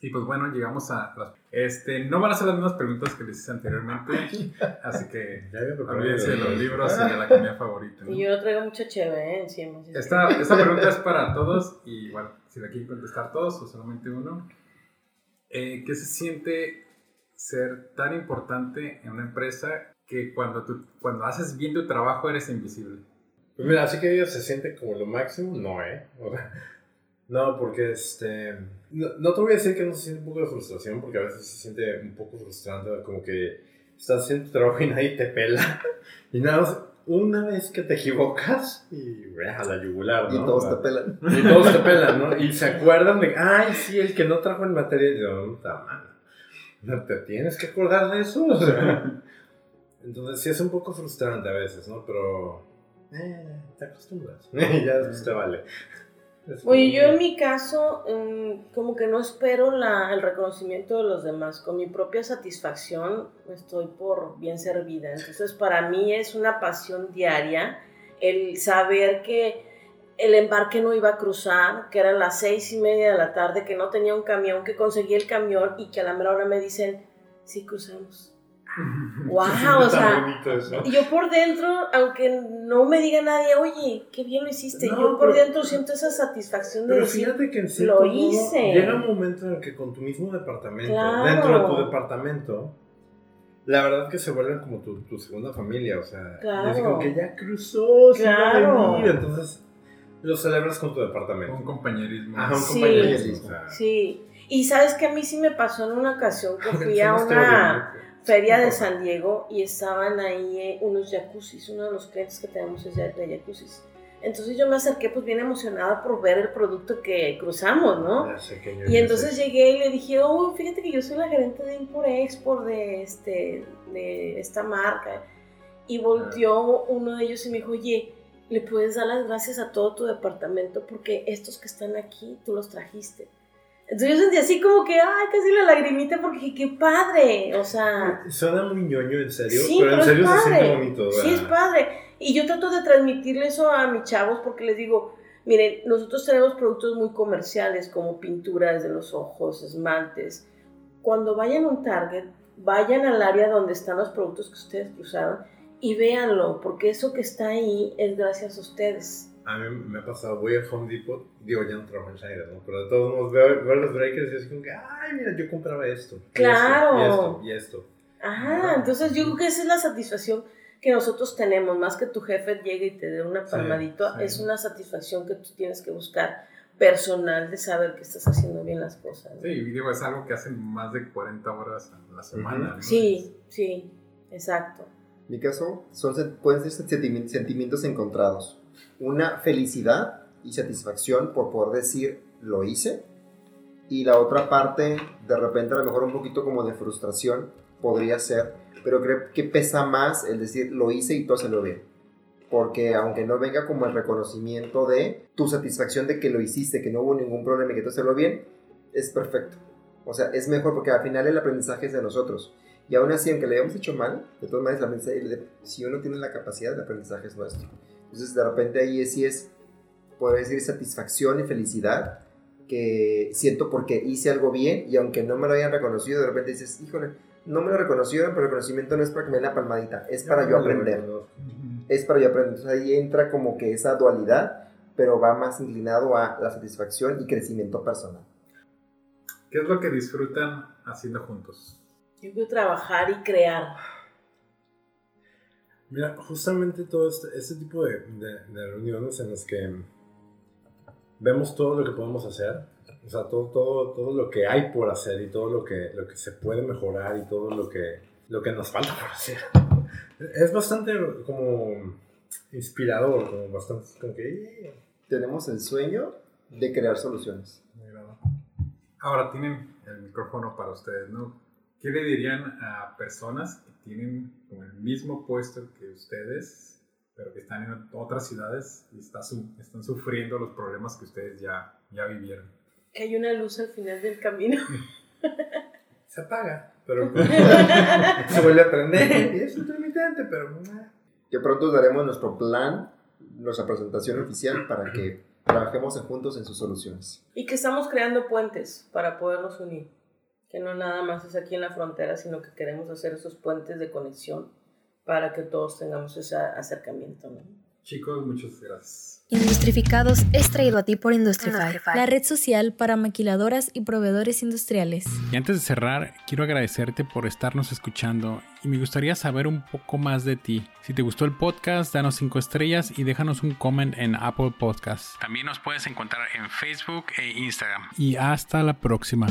Y pues bueno, llegamos a las... Este, no van a ser las mismas preguntas que les hice anteriormente, así que olvídense de los libros y de la comida favorita. ¿no? Y yo traigo mucha chévere ¿eh? encima. que- Esta, esta pregunta es para todos y bueno, si la quieren contestar todos o solamente uno. Eh, ¿Qué se siente ser tan importante en una empresa que cuando, tú, cuando haces bien tu trabajo eres invisible? Pues mira, así que ellos se siente como lo máximo, no, ¿eh? O sea, no, porque este. No, no te voy a decir que no se siente un poco de frustración, porque a veces se siente un poco frustrante, como que estás haciendo tu trabajo y nadie te pela. Y nada más, una vez que te equivocas, y a la yugular, ¿no? Y todos te pelan. Y todos te pelan, ¿no? Y se acuerdan de, ay, sí, el que no trajo el material. Yo, puta madre, ¿no te tienes que acordar de eso? O sea, entonces sí es un poco frustrante a veces, ¿no? Pero eh, te acostumbras. ya después te vale. Oye, yo en mi caso, mm, como que no espero la, el reconocimiento de los demás. Con mi propia satisfacción estoy por bien servida. Entonces, para mí es una pasión diaria el saber que el embarque no iba a cruzar, que eran las seis y media de la tarde, que no tenía un camión, que conseguí el camión y que a la mera hora me dicen, sí cruzamos. ¡Wow! O sea, y yo por dentro, aunque no me diga nadie, oye, qué bien lo hiciste, No, yo por pero- dentro siento esa satisfacción de Pero decir, fíjate que en lo cierto modo, hice. llega un momento en el que con tu mismo departamento, Claro. dentro de tu departamento, la verdad que se vuelven como tu, tu segunda familia, o sea, Claro. es como que ya cruzó, Claro. venir, entonces lo celebras con tu departamento. Un compañerismo. Ajá, un Sí. compañerismo. o sea, sí. Y sabes que a mí sí me pasó en una ocasión que fui a una. Feria de San Diego y estaban ahí eh, unos jacuzzis, uno de los clientes que tenemos es de, de jacuzzis. Entonces yo me acerqué pues bien emocionada por ver el producto que cruzamos, ¿no? Y entonces llegué y le dije, oh, fíjate que yo soy la gerente de Import-Export de, este, de esta marca. Y volteó uno de ellos y me dijo, oye, le puedes dar las gracias a todo tu departamento porque estos que están aquí, tú los trajiste. Entonces yo sentí así como que, ay, casi la lagrimita porque dije, qué padre. O sea, Suena muy ñoño, en serio, Sí, pero en pero es serio se padre. siente bonito. Sí, es ¿verdad? padre. Y yo trato de transmitirle eso a mis chavos porque les digo, miren, nosotros tenemos productos muy comerciales como pinturas de los ojos, esmaltes. Cuando vayan a un Target, vayan al área donde están los productos que ustedes cruzaron y véanlo, porque eso que está ahí es gracias a ustedes. A mí me ha pasado, voy a Home Depot, digo, ya no trabajo en Schneider, ¿no? Pero de todos modos veo, veo los breakers y es como que, ay, mira, yo compraba esto. y Claro. esto, Y esto, y esto. Ajá, entonces yo creo que esa es la satisfacción que nosotros tenemos, más que tu jefe llegue y te dé una Sí, palmadito, sí. es una satisfacción que tú tienes que buscar personal de saber que estás haciendo bien las cosas. ¿no? Sí, y digo, es algo que hacen más de 40 horas a la semana. ¿no? Sí, sí, exacto. En mi caso, son, pueden ser sentimi- sentimientos encontrados. Una felicidad y satisfacción por poder decir lo hice. Y la otra parte, de repente, a lo mejor un poquito como de frustración podría ser. Pero creo que pesa más el decir lo hice y se lo bien. Porque aunque no venga como el reconocimiento de tu satisfacción de que lo hiciste, que no hubo ningún problema y que todo se lo bien, es perfecto. O sea, es mejor porque al final el aprendizaje es de nosotros. Y aún así, aunque le hayamos hecho mal, de todas maneras, si uno tiene la capacidad, el aprendizaje es nuestro. Entonces, de repente ahí sí es, podría decir, satisfacción y felicidad que siento porque hice algo bien y aunque no me lo hayan reconocido, de repente dices, híjole, no me lo reconocieron, pero el reconocimiento no es para que me den la palmadita, es para yo no lo aprender. reconozco. Ujú. Es para yo aprender. Entonces ahí entra como que esa dualidad, pero va más inclinado a la satisfacción y crecimiento personal. ¿Qué es lo que disfrutan haciendo juntos? Yo quiero trabajar y crear. Mira, justamente todo este, este tipo de, de- de reuniones en las que vemos todo lo que podemos hacer, o sea, todo, todo, todo lo que hay por hacer y todo lo que, lo que se puede mejorar y todo lo que, lo que nos falta por hacer. Es bastante como inspirador, como bastante, como que... Tenemos el sueño de crear soluciones. Ahora tienen el micrófono para ustedes, ¿no? ¿Qué le dirían a personas que tienen como el mismo puesto que ustedes, pero que están en otras ciudades y está su- están sufriendo los problemas que ustedes ya, ya vivieron? Que hay una luz al final del camino. Se apaga, pero se vuelve a prender y es intermitente, pero... eh. Que pronto daremos nuestro plan, nuestra presentación oficial para que trabajemos juntos en sus soluciones. Y que estamos creando puentes para podernos unir. Que no nada más es aquí en la frontera, sino que queremos hacer esos puentes de conexión para que todos tengamos ese acercamiento. ¿no? Chicos, muchas gracias. Industrificados es traído a ti por Industrify, la red social para maquiladoras y proveedores industriales. Y antes de cerrar, quiero agradecerte por estarnos escuchando y me gustaría saber un poco más de ti. Si te gustó el podcast, danos 5 estrellas y déjanos un comment en Apple Podcasts. También nos puedes encontrar en Facebook e Instagram. Y hasta la próxima.